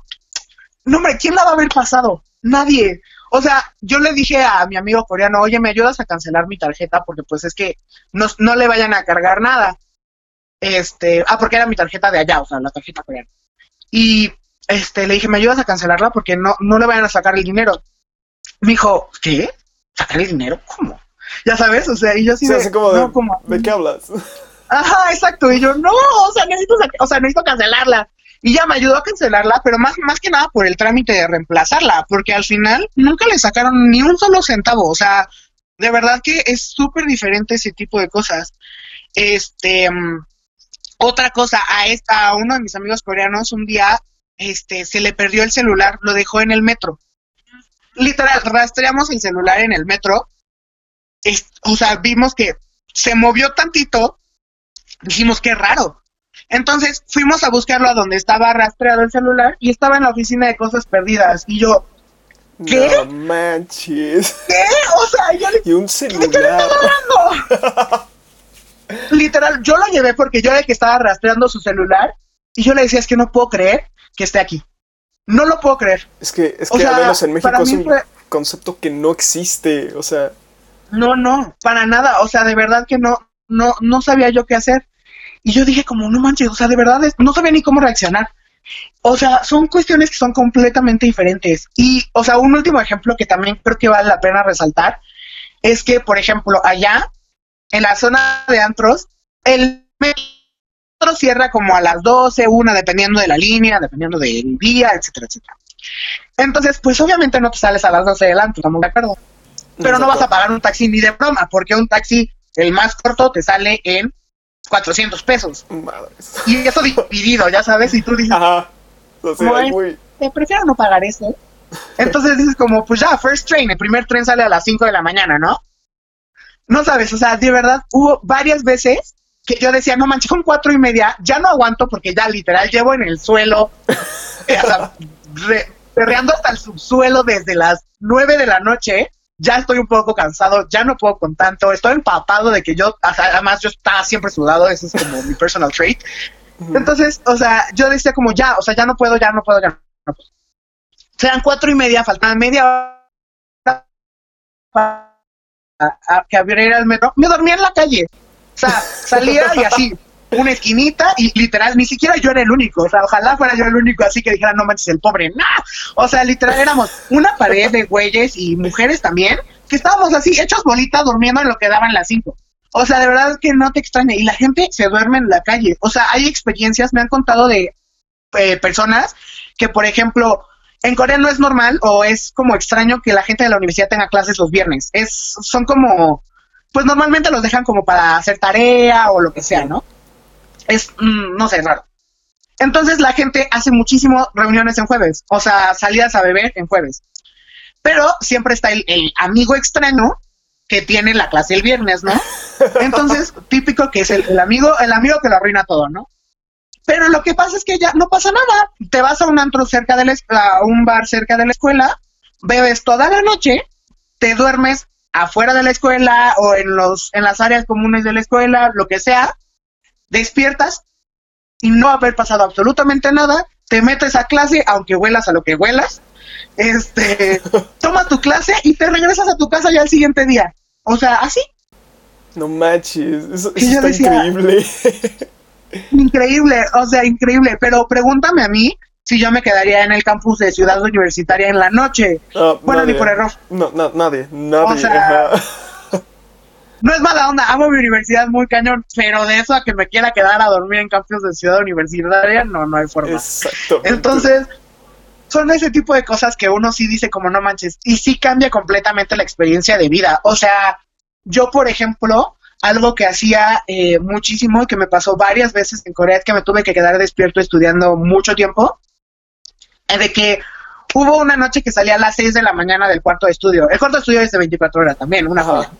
No, hombre, ¿quién la va a haber pasado? Nadie. O sea, yo le dije a mi amigo coreano, oye, ¿me ayudas a cancelar mi tarjeta? Porque pues es que no, no le vayan a cargar nada. Este, ah, porque era mi tarjeta de allá, o sea, la tarjeta coreana. Y este, le dije, ¿me ayudas a cancelarla? Porque no, no le vayan a sacar el dinero. Me dijo, ¿qué? ¿Sacar el dinero? ¿Cómo? Ya sabes, o sea, y yo sí de, como de, ¿de qué hablas? Ajá, exacto, y yo, no, o sea, necesito, o sea, necesito cancelarla. Y ya me ayudó a cancelarla, pero más, más que nada por el trámite de reemplazarla, porque al final nunca le sacaron ni un solo centavo, o sea, de verdad que es súper diferente ese tipo de cosas. Este, mm, otra cosa, a esta, a uno de mis amigos coreanos un día, este, se le perdió el celular, lo dejó en el metro. Literal, rastreamos el celular en el metro o sea, vimos que se movió tantito, dijimos qué raro. Entonces fuimos a buscarlo a donde estaba rastreado el celular y estaba en la oficina de cosas perdidas. Y yo, ¿qué? No manches. ¿Qué? O sea, yo le Y un celular. Literal, yo lo llevé porque yo era el que estaba rastreando su celular y yo le decía, es que no puedo creer que esté aquí. No lo puedo creer. Es que, es que al menos en México es un concepto que no existe. O sea, no, no, para nada. O sea, de verdad que no, no, no sabía yo qué hacer. Y yo dije como, no manches, o sea, de verdad no sabía ni cómo reaccionar. O sea, son cuestiones que son completamente diferentes. Y, o sea, un último ejemplo que también creo que vale la pena resaltar es que, por ejemplo, allá, en la zona de antros, el metro cierra como a las 12, una, dependiendo de la línea, dependiendo del día, etcétera, etcétera. Entonces, pues obviamente no te sales a las 12 del antro, estamos de acuerdo pero no vas a pagar un taxi ni de broma, porque un taxi, el más corto, te sale en 400 pesos. Y eso dividido, ya sabes, y tú dices, Ajá. O eh, prefiero no pagar eso. Entonces dices como, pues ya, first train, el primer tren sale a las 5 de la mañana, ¿no? No sabes, o sea, de verdad, hubo varias veces que yo decía, no manches, son cuatro y media, ya no aguanto porque ya literal llevo en el suelo, perreando hasta el subsuelo desde las nueve de la noche ya estoy un poco cansado, ya no puedo con tanto, estoy empapado de que yo, además yo estaba siempre sudado, ese es como mi personal trait. Entonces, o sea, yo decía como ya, o sea, ya no puedo, ya no puedo, ya no puedo. Sean cuatro y media, faltaba media hora a, que abriera el metro. Me dormía en la calle. O sea, salía y así, una esquinita y literal, ni siquiera yo era el único. O sea, ojalá fuera yo el único así que dijera, no manches, el pobre. No. O sea, literal éramos una pared de güeyes y mujeres también que estábamos así, hechos bolitas, durmiendo en lo que daban las cinco. O sea, de verdad que no te extraña. Y la gente se duerme en la calle. O sea, hay experiencias, me han contado de eh, personas que, por ejemplo, en Corea no es normal o es como extraño que la gente de la universidad tenga clases los viernes. Es, son como, pues normalmente los dejan como para hacer tarea o lo que sea, ¿no? Es, mm, no sé, raro. Entonces la gente hace muchísimo reuniones en jueves, o sea, salidas a beber en jueves. Pero siempre está el, el amigo extraño que tiene la clase el viernes, ¿no? Entonces, típico que es el, amigo, el amigo que lo arruina todo, ¿no? Pero lo que pasa es que ya no pasa nada. Te vas a un antro cerca de la a un bar cerca de la escuela, bebes toda la noche, te duermes afuera de la escuela o en los en las áreas comunes de la escuela, lo que sea, despiertas y no haber pasado absolutamente nada, te metes a clase aunque huelas a lo que huelas, este, tomas tu clase y te regresas a tu casa ya el siguiente día. O sea, así. No manches, eso, está increíble. Increíble, o sea, increíble. Pero pregúntame a mí si yo me quedaría en el campus de Ciudad Universitaria en la noche. Bueno, ni por error. No, nadie, nadie. no es mala onda, amo mi universidad muy cañón, pero de eso a que me quiera quedar a dormir en campus de Ciudad Universitaria, no, no hay forma. Exacto. Entonces, son ese tipo de cosas que uno sí dice como no manches, y sí cambia completamente la experiencia de vida. O sea, yo, por ejemplo, algo que hacía eh, muchísimo y que me pasó varias veces en Corea es que me tuve que quedar despierto estudiando mucho tiempo, eh, de que hubo una noche que salía a las 6 de la mañana del cuarto de estudio. El cuarto de estudio es de 24 horas también, una joya.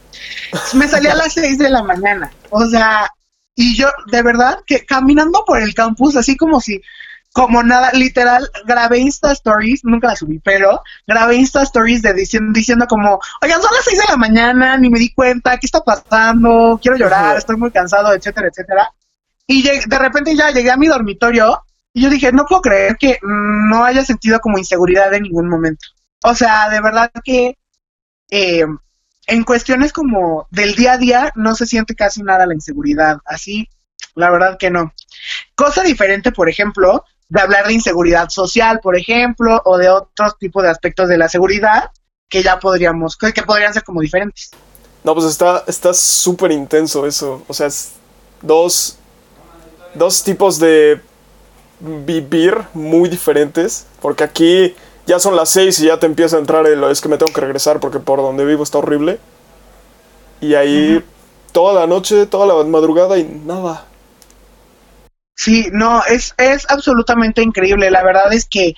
Me salía a las 6 de la mañana. O sea, y yo de verdad que caminando por el campus, así como si como nada, literal, grabé Insta Stories, nunca la subí, pero grabé Insta Stories de diciendo, diciendo como, oigan, son las seis de la mañana, ni me di cuenta, ¿qué está pasando? Quiero llorar, estoy muy cansado, etcétera, etcétera. Y de repente ya llegué a mi dormitorio y yo dije, no puedo creer que no haya sentido como inseguridad en ningún momento. O sea, de verdad que eh, en cuestiones como del día a día no se siente casi nada la inseguridad. Así, la verdad que no. Cosa diferente, por ejemplo, de hablar de inseguridad social, por ejemplo, o de otros tipos de aspectos de la seguridad que ya podríamos, que, podrían ser como diferentes. No, pues está está súper intenso eso. O sea, es dos, dos tipos de vivir muy diferentes. Porque aquí ya son las seis y ya te empieza a entrar el es que me tengo que regresar porque por donde vivo está horrible. Y ahí toda la noche, toda la madrugada y nada. Sí, no, es, es absolutamente increíble. La verdad es que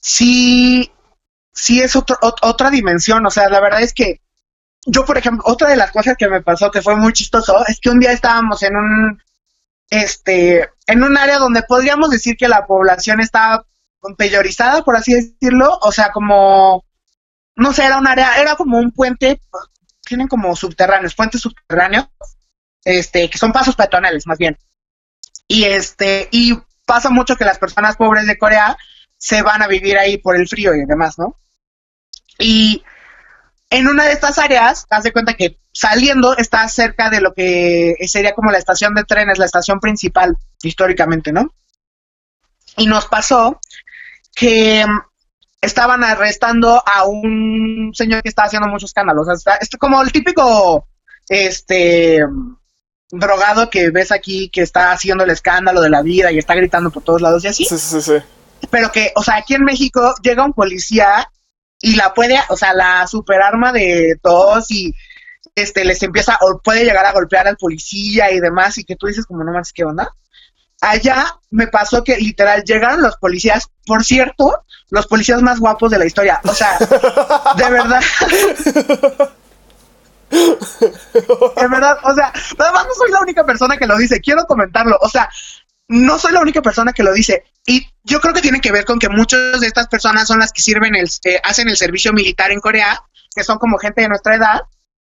sí, sí es otra dimensión. O sea, la verdad es que yo, por ejemplo, otra de las cosas que me pasó que fue muy chistoso es que un día estábamos en un, este, en un área donde podríamos decir que la población estaba peyorizada, por así decirlo. O sea, como, no sé, era un área, era como un puente, tienen como subterráneos, puentes subterráneos, este, que son pasos peatonales más bien. Y este, y pasa mucho que las personas pobres de Corea se van a vivir ahí por el frío y demás, ¿no? Y en una de estas áreas, haz de cuenta que saliendo está cerca de lo que sería como la estación de trenes, la estación principal históricamente, ¿no? Y nos pasó que estaban arrestando a un señor que estaba haciendo muchos escándalos. O sea, es como el típico, este, drogado que ves aquí que está haciendo el escándalo de la vida y está gritando por todos lados y así. Sí, sí, sí. Pero que, o sea, aquí en México llega un policía y la puede, o sea, la superarma de todos y este les empieza o puede llegar a golpear al policía y demás y que tú dices como no más qué onda. Allá me pasó que literal llegaron los policías, por cierto, los policías más guapos de la historia. O sea, de verdad. de verdad, o sea, además no soy la única persona que lo dice, quiero comentarlo, o sea, no soy la única persona que lo dice. Y yo creo que tiene que ver con que muchas de estas personas son las que sirven el, eh, hacen el servicio militar en Corea que son como gente de nuestra edad,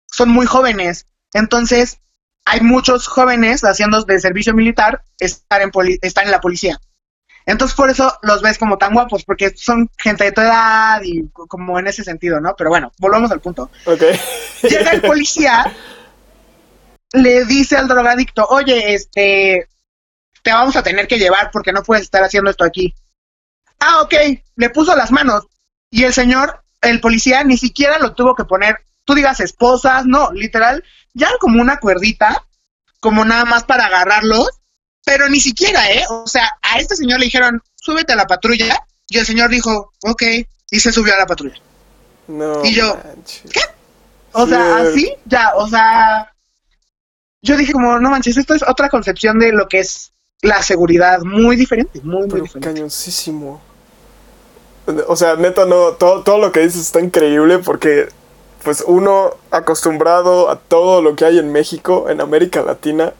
son muy jóvenes. Entonces, hay muchos jóvenes haciendo de servicio militar estar en, estar en la policía. Entonces, por eso los ves como tan guapos, porque son gente de tu edad y como en ese sentido, ¿no? Pero bueno, volvamos al punto. Okay. Llega el policía, le dice al drogadicto, oye, este, te vamos a tener que llevar porque no puedes estar haciendo esto aquí. Ah, ok, le puso las manos. Y el señor, el policía, ni siquiera lo tuvo que poner, tú digas esposas, no, literal, ya como una cuerdita, como nada más para agarrarlos pero ni siquiera, ¿eh? O sea, a este señor le dijeron, súbete a la patrulla. Y el señor dijo, ok, y se subió a la patrulla. No. Y yo, ¿qué? O sea, así, ya, o sea, yo dije como, no manches, esto es otra concepción de lo que es la seguridad, muy diferente, muy, muy diferente. Cañoncísimo. O sea, neta, no, todo, todo lo que dices está increíble porque, pues, uno acostumbrado a todo lo que hay en México, en América Latina,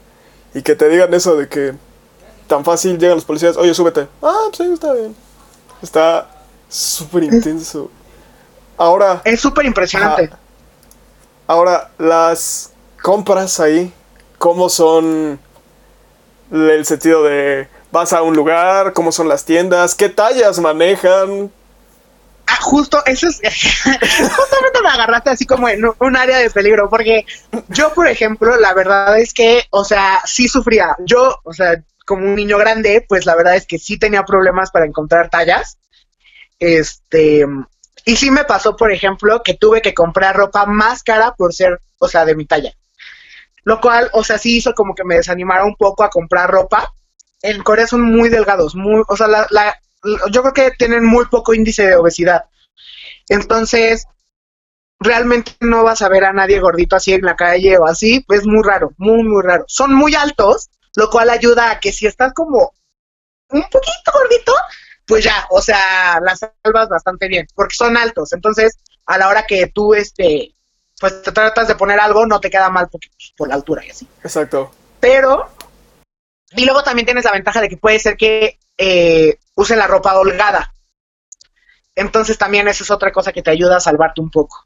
y que te digan eso de que tan fácil llegan los policías, oye, súbete. Ah, pues sí, está bien. Está súper intenso. Ahora... Es súper impresionante. ahora, las compras ahí, ¿cómo son el sentido de vas a un lugar, cómo son las tiendas, qué tallas manejan? Ah, justo, eso es, justamente me agarraste así como en un área de peligro, porque yo, por ejemplo, la verdad es que, o sea, sí sufría. Yo, o sea, como un niño grande, pues la verdad es que sí tenía problemas para encontrar tallas. Este, y sí me pasó, por ejemplo, que tuve que comprar ropa más cara por ser, o sea, de mi talla. Lo cual, o sea, sí hizo como que me desanimara un poco a comprar ropa. En Corea son muy delgados, muy, o sea, la, yo creo que tienen muy poco índice de obesidad. Entonces, realmente no vas a ver a nadie gordito así en la calle o así, es muy raro, muy, muy raro. Son muy altos, lo cual ayuda a que si estás como un poquito gordito, pues ya, o sea, las salvas bastante bien, porque son altos. Entonces, a la hora que tú, este, pues te tratas de poner algo, no te queda mal porque, pues, por la altura y así. Exacto. Pero, y luego también tienes la ventaja de que puede ser que eh, use la ropa holgada. Entonces también eso es otra cosa que te ayuda a salvarte un poco.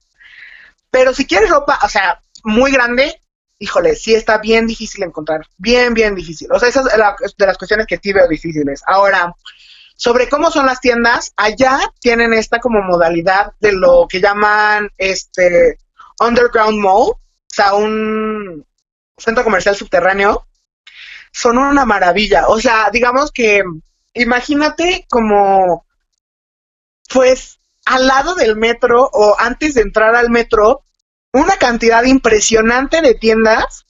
Pero si quieres ropa, o sea, muy grande, híjole, sí está bien difícil encontrar. Bien, bien difícil. O sea, esa es de las cuestiones que sí veo difíciles. Ahora, sobre cómo son las tiendas, allá tienen esta como modalidad de lo que llaman este underground mall, o sea, un centro comercial subterráneo. Son una maravilla. O sea, digamos que imagínate como, pues, al lado del metro o antes de entrar al metro, una cantidad impresionante de tiendas.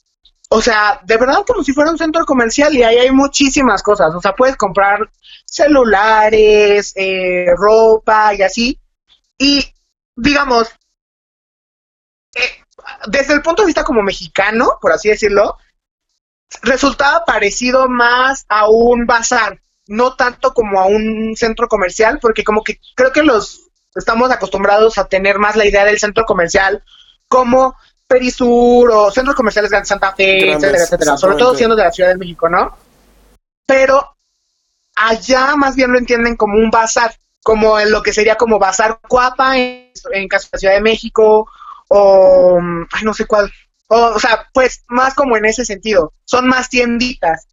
O sea, de verdad como si fuera un centro comercial y ahí hay muchísimas cosas. O sea, puedes comprar celulares, eh, ropa y así. Y, digamos, eh, desde el punto de vista como mexicano, por así decirlo, resultaba parecido más a un bazar no tanto como a un centro comercial, porque como que creo que los estamos acostumbrados a tener más la idea del centro comercial como Perisur o centros comerciales de Santa Fe, etcétera, etcétera, sobre todo siendo de la Ciudad de México, ¿no? Pero allá más bien lo entienden como un bazar, como en lo que sería como bazar Cuapa en, en caso de la Ciudad de México o ay, no sé cuál, o, o sea, pues más como en ese sentido, son más tienditas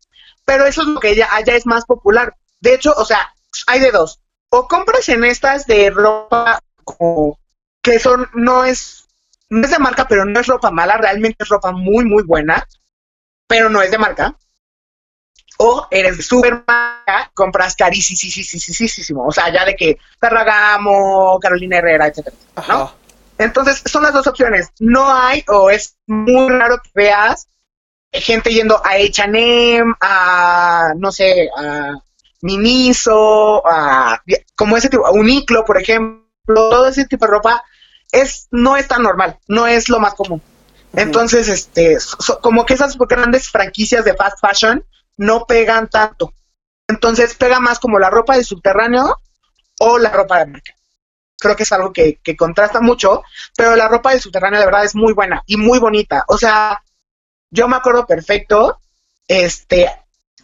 pero eso es lo que ya allá es más popular. De hecho, o sea, hay de dos. O compras en estas de ropa como que son, no es, no es de marca, pero no es ropa mala, realmente es ropa muy, muy buena, pero no es de marca. O eres de super marca, compras carísimo, o sea, ya de que Ferragamo, Carolina Herrera, etcétera, ¿no? Entonces, son las dos opciones. No hay, o es muy raro que veas gente yendo a H&M, a, no sé, a Miniso, a, como ese tipo, a Uniqlo, por ejemplo, todo ese tipo de ropa es, no es tan normal, no es lo más común. Entonces, este, como que esas grandes franquicias de fast fashion no pegan tanto. Entonces pega más como la ropa de subterráneo o la ropa de marca. Creo que es algo que, que contrasta mucho, pero la ropa de subterráneo de verdad es muy buena y muy bonita. O sea, yo me acuerdo perfecto, este,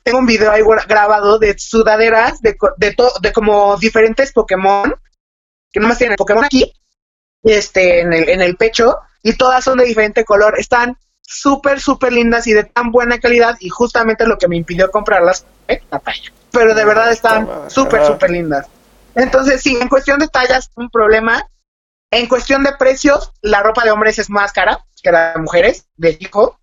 tengo un video ahí grabado de sudaderas de, de, de como diferentes Pokémon, que no más tienen Pokémon aquí, este, en el, en el pecho, y todas son de diferente color. Están súper, súper lindas y de tan buena calidad, y justamente lo que me impidió comprarlas fue la talla. Pero de verdad están súper, súper lindas. Entonces, sí, en cuestión de tallas, un problema. En cuestión de precios, la ropa de hombres es más cara que la de mujeres, de chico.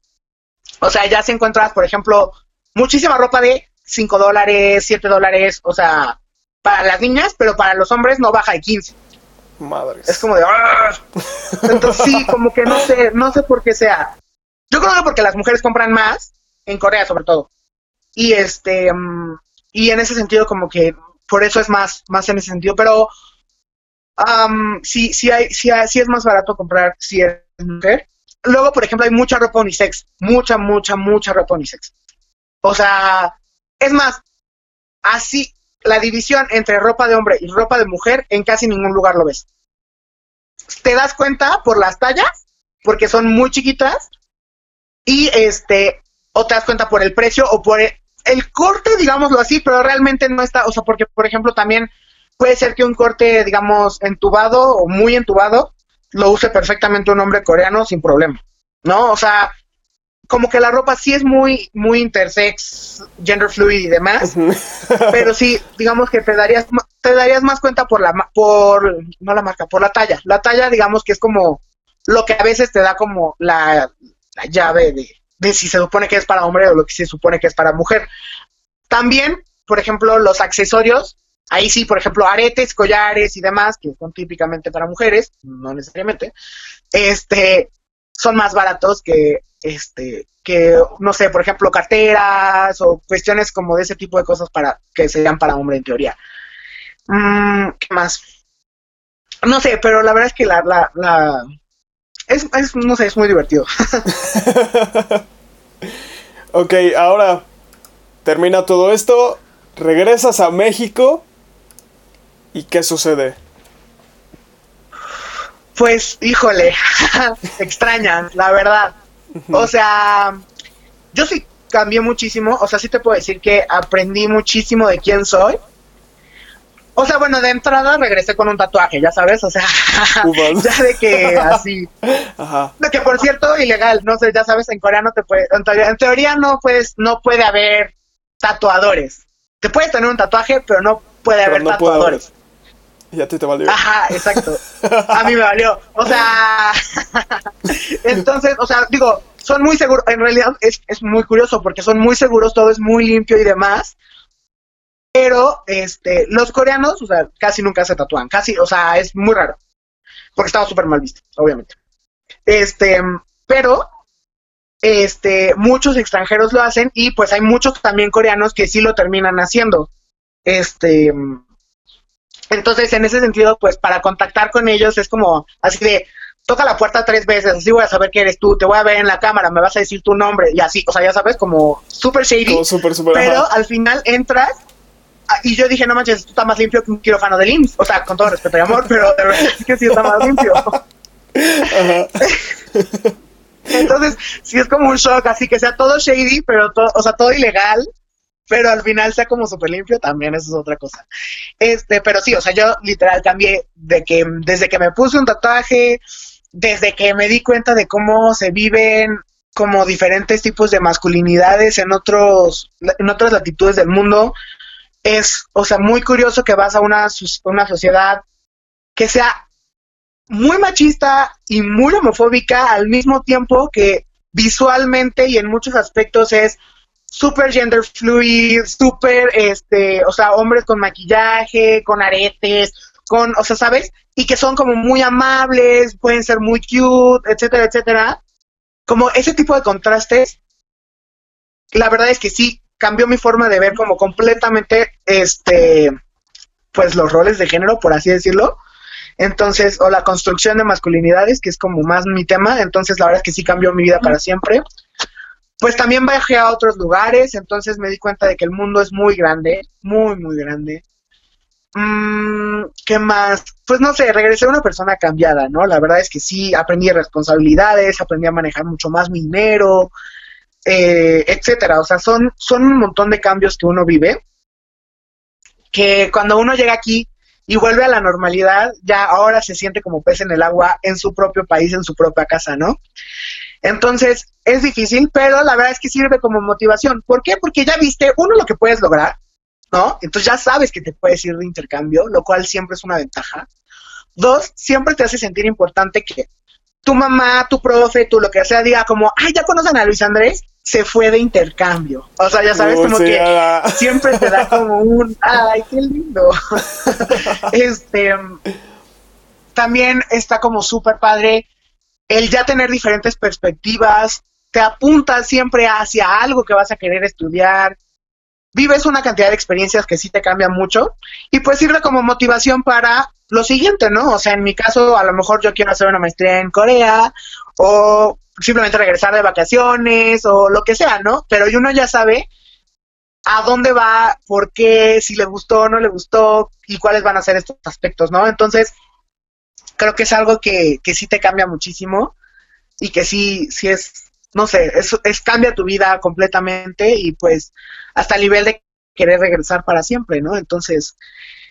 O sea, ya se encuentras, por ejemplo, muchísima ropa de 5 dólares, 7 dólares, o sea, para las niñas, pero para los hombres no baja de 15. Madre. Es como de... ¡ah! Entonces sí, como que no sé, no sé por qué sea. Yo creo que porque las mujeres compran más, en Corea sobre todo. Y este, mm, y en ese sentido como que por eso es más, más en ese sentido, pero um, sí, sí, hay, sí, sí es más barato comprar si es mujer. Luego, por ejemplo, hay mucha ropa unisex, mucha, mucha, mucha ropa unisex. O sea, es más, así, la división entre ropa de hombre y ropa de mujer en casi ningún lugar lo ves. Te das cuenta por las tallas, porque son muy chiquitas, y este, o te das cuenta por el precio o por el, corte, digámoslo así, pero realmente no está, o sea, porque, por ejemplo, también puede ser que un corte, digamos, entubado o muy entubado, lo use perfectamente un hombre coreano sin problema, ¿no? O sea, como que la ropa sí es muy, muy intersex, gender fluid y demás, pero sí, digamos que te darías, te darías más cuenta por la, por, no la marca, por la talla. La talla, digamos que es como lo que a veces te da como la, la llave de, de si se supone que es para hombre o lo que se supone que es para mujer. También, por ejemplo, los accesorios, ahí sí, por ejemplo, aretes, collares y demás, que son típicamente para mujeres, no necesariamente, este, son más baratos que, este, que, no sé, por ejemplo, carteras o cuestiones como de ese tipo de cosas para que sean para hombre en teoría. Mm, ¿Qué más? No sé, pero la verdad es que la, la, la es, es, no sé, es muy divertido. ok, ahora termina todo esto, regresas a México y ¿qué sucede? Pues, híjole, extrañan, la verdad. O sea, yo sí cambié muchísimo, o sea, sí te puedo decir que aprendí muchísimo de quién soy o sea, bueno, de entrada regresé con un tatuaje, ya sabes, o sea, ya de que así. Ajá. De que por cierto, ilegal, no sé, ya sabes, en Corea no te puede, en teoría, en teoría no puedes, no puede haber tatuadores. Te puedes tener un tatuaje, pero no puede haber tatuadores. Y a ti te valió. Ajá, exacto. A mí me valió. O sea, entonces, o sea, digo, son muy seguros, en realidad es, es muy curioso porque son muy seguros, todo es muy limpio y demás. Pero este, los coreanos, o sea, casi nunca se tatúan, casi, o sea, es muy raro. Porque estaba súper mal visto, obviamente. Este, pero este, muchos extranjeros lo hacen y pues hay muchos también coreanos que sí lo terminan haciendo. Este, entonces en ese sentido, pues para contactar con ellos es como así de toca la puerta tres veces, así voy a saber quién eres tú, te voy a ver en la cámara, me vas a decir tu nombre y así, o sea, ya sabes, como súper shady. super, super, pero al final entras Ah, y yo dije, no manches, esto está más limpio que un quirófano de IMSS. O sea, con todo respeto y amor, pero de verdad es que sí está más limpio. Entonces, sí es como un shock, así que sea todo shady, pero todo, o sea, todo ilegal, pero al final sea como súper limpio, también eso es otra cosa. Este, pero sí, o sea, yo literal cambié de que desde que me puse un tatuaje, desde que me di cuenta de cómo se viven como diferentes tipos de masculinidades en otros en otras latitudes del mundo, es, o sea, muy curioso que vas a una, una sociedad que sea muy machista y muy homofóbica al mismo tiempo que visualmente y en muchos aspectos es super gender fluid, super, este, o sea, hombres con maquillaje, con aretes, con, o sea, ¿sabes? Y que son como muy amables, pueden ser muy cute, etcétera, etcétera. Como ese tipo de contrastes, la verdad es que sí, cambió mi forma de ver como completamente, este, pues los roles de género, por así decirlo. Entonces, o la construcción de masculinidades, que es como más mi tema, entonces la verdad es que sí cambió mi vida para siempre. Pues también viajé a otros lugares, entonces me di cuenta de que el mundo es muy grande, muy, muy grande. Mm, ¿Qué más? Pues no sé, regresé una persona cambiada, ¿no? La verdad es que sí, aprendí responsabilidades, aprendí a manejar mucho más dinero, eh, etcétera. O sea, son, son un montón de cambios que uno vive, que cuando uno llega aquí y vuelve a la normalidad, ya ahora se siente como pez en el agua en su propio país, en su propia casa, ¿no? Entonces, es difícil, pero la verdad es que sirve como motivación. ¿Por qué? Porque ya viste, uno, lo que puedes lograr, ¿no? Entonces ya sabes que te puedes ir de intercambio, lo cual siempre es una ventaja. Dos, siempre te hace sentir importante que tu mamá, tu profe, tú lo que sea, diga como, ay, ya conocen a Luis Andrés, se fue de intercambio. O sea, ya sabes, como que siempre te da como un, ay, qué lindo. este, también está como súper padre el ya tener diferentes perspectivas, te apunta siempre hacia algo que vas a querer estudiar, vives una cantidad de experiencias que sí te cambian mucho y pues sirve como motivación para lo siguiente, ¿no? O sea, en mi caso, a lo mejor yo quiero hacer una maestría en Corea o simplemente regresar de vacaciones o lo que sea, ¿no? Pero uno ya sabe a dónde va, por qué, si le gustó o no le gustó y cuáles van a ser estos aspectos, ¿no? Entonces, creo que es algo que, que sí te cambia muchísimo y que sí, sí es, no sé, es, es cambia tu vida completamente y pues hasta el nivel de querer regresar para siempre, ¿no? Entonces,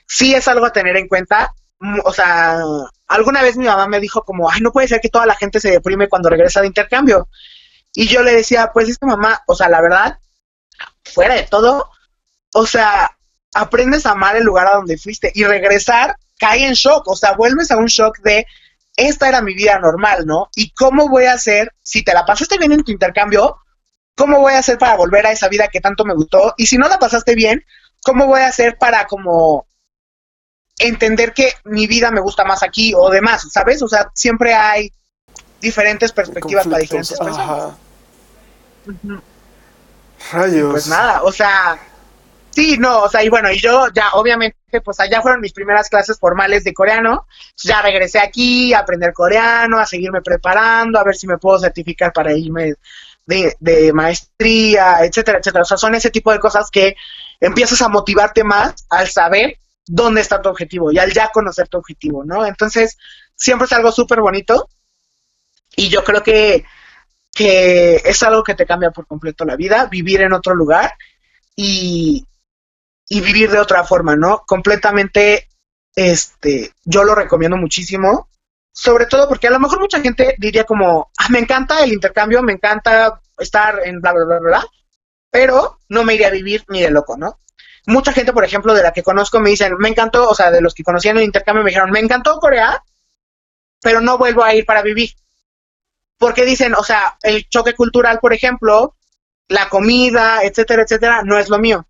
sí es algo a tener en cuenta. Mm, o sea, alguna vez mi mamá me dijo como, ay, no puede ser que toda la gente se deprime cuando regresa de intercambio. Y yo le decía, pues es que mamá, o sea, la verdad, fuera de todo, o sea, aprendes a amar el lugar a donde fuiste y regresar cae en shock, o sea, vuelves a un shock de, esta era mi vida normal, ¿no? ¿Y cómo voy a hacer, si te la pasaste bien en tu intercambio, cómo voy a hacer para volver a esa vida que tanto me gustó? Y si no la pasaste bien, ¿cómo voy a hacer para como entender que mi vida me gusta más aquí o demás, ¿sabes? O sea, siempre hay diferentes perspectivas para diferentes personas. Rayos. Pues nada, o sea, sí, no, o sea, y bueno, y yo ya obviamente, pues allá fueron mis primeras clases formales de coreano, ya regresé aquí a aprender coreano, a seguirme preparando, a ver si me puedo certificar para irme de, de maestría, etcétera, etcétera. O sea, son ese tipo de cosas que empiezas a motivarte más al saber dónde está tu objetivo y al ya conocer tu objetivo, ¿no? Entonces, siempre es algo súper bonito y yo creo que, que es algo que te cambia por completo la vida, vivir en otro lugar y, y vivir de otra forma, ¿no? Completamente, este, yo lo recomiendo muchísimo, sobre todo porque a lo mejor mucha gente diría como, ah, me encanta el intercambio, me encanta estar en bla, bla, bla, bla, pero no me iría a vivir ni de loco, ¿no? mucha gente, por ejemplo, de la que conozco, me dicen, me encantó, o sea, de los que conocían el intercambio, me dijeron, me encantó Corea, pero no vuelvo a ir para vivir. Porque dicen, o sea, el choque cultural, por ejemplo, la comida, etcétera, etcétera, no es lo mío.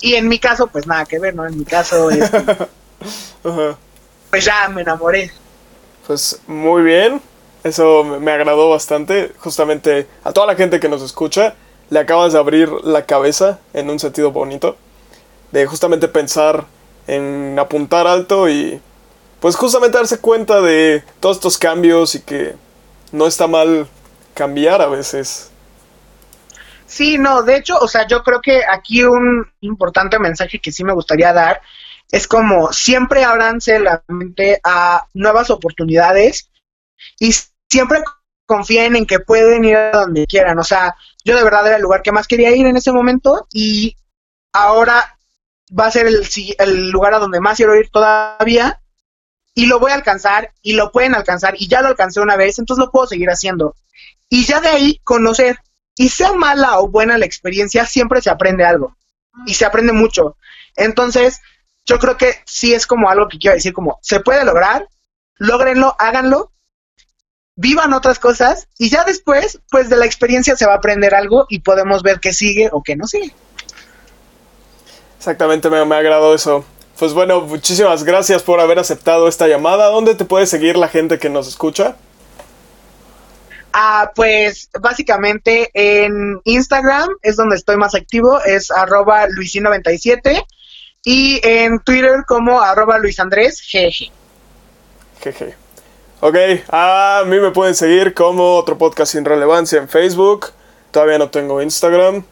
Y en mi caso, pues nada que ver, ¿no? En mi caso, este, pues ya me enamoré. Pues muy bien, eso me agradó bastante. Justamente a toda la gente que nos escucha, le acabas de abrir la cabeza en un sentido bonito de justamente pensar en apuntar alto y pues justamente darse cuenta de todos estos cambios y que no está mal cambiar a veces. Sí, no, de hecho, o sea, yo creo que aquí un importante mensaje que sí me gustaría dar es como siempre ábranse la mente a nuevas oportunidades y siempre confíen en que pueden ir a donde quieran. O sea, yo de verdad era el lugar que más quería ir en ese momento y ahora va a ser el, el lugar a donde más quiero ir todavía y lo voy a alcanzar y lo pueden alcanzar y ya lo alcancé una vez, entonces lo puedo seguir haciendo. Y ya de ahí conocer, y sea mala o buena la experiencia, siempre se aprende algo y se aprende mucho. Entonces, yo creo que sí es como algo que quiero decir, como se puede lograr, logrenlo, háganlo, vivan otras cosas y ya después, pues de la experiencia se va a aprender algo y podemos ver qué sigue o qué no sigue. Exactamente, me, me agradó eso. Pues bueno, muchísimas gracias por haber aceptado esta llamada. ¿Dónde te puede seguir la gente que nos escucha? Ah, pues básicamente en Instagram es donde estoy más activo, es arroba luisin97 y en Twitter como arroba luisandrés. GG. Ok, a mí me pueden seguir como otro podcast sin relevancia en Facebook. Todavía no tengo Instagram.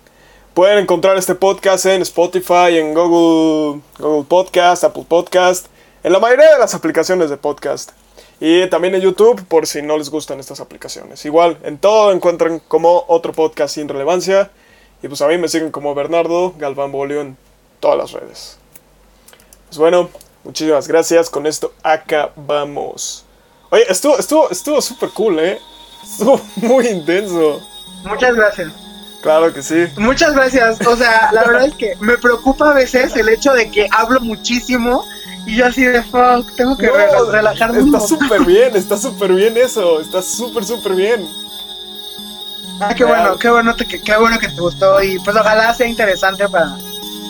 Pueden encontrar este podcast en Spotify, en Google, Google Podcast, Apple Podcast, en la mayoría de las aplicaciones de podcast. Y también en YouTube por si no les gustan estas aplicaciones. Igual, en todo encuentran como otro podcast sin relevancia. Y pues a mí me siguen como Bernardo Galván Bolio en todas las redes. Pues bueno, Muchísimas gracias. Con esto acabamos. Oye, estuvo, estuvo, estuvo súper cool, ¿eh? Estuvo muy intenso. Muchas gracias. Claro que sí. Muchas gracias. O sea, la verdad es que me preocupa a veces el hecho de que hablo muchísimo y yo así de fuck, tengo que No, relajarme. Está súper bien, está súper bien eso. Está súper, súper bien. Ah, qué bueno, qué bueno, te- qué bueno que te gustó y pues ojalá sea interesante para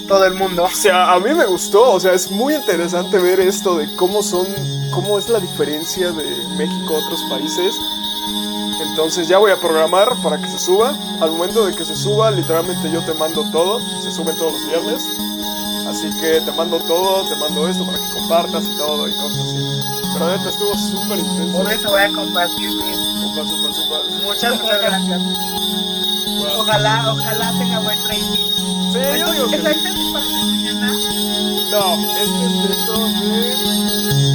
todo el mundo. O sea, a mí me gustó, o sea, es muy interesante ver esto de cómo son, cómo es la diferencia de México a otros países. Entonces ya voy a programar para que se suba. Al momento de que se suba, literalmente yo te mando todo. Se suben todos los viernes. Así que te mando todo, te mando esto para que compartas y todo y cosas así. Pero neta estuvo súper intenso. Por eso voy a compartir mis- muchas, muchas gracias. Wow. Ojalá, ojalá tenga buen rating. Sí, yo digo que ¿Está para mañana? No, este es dentro de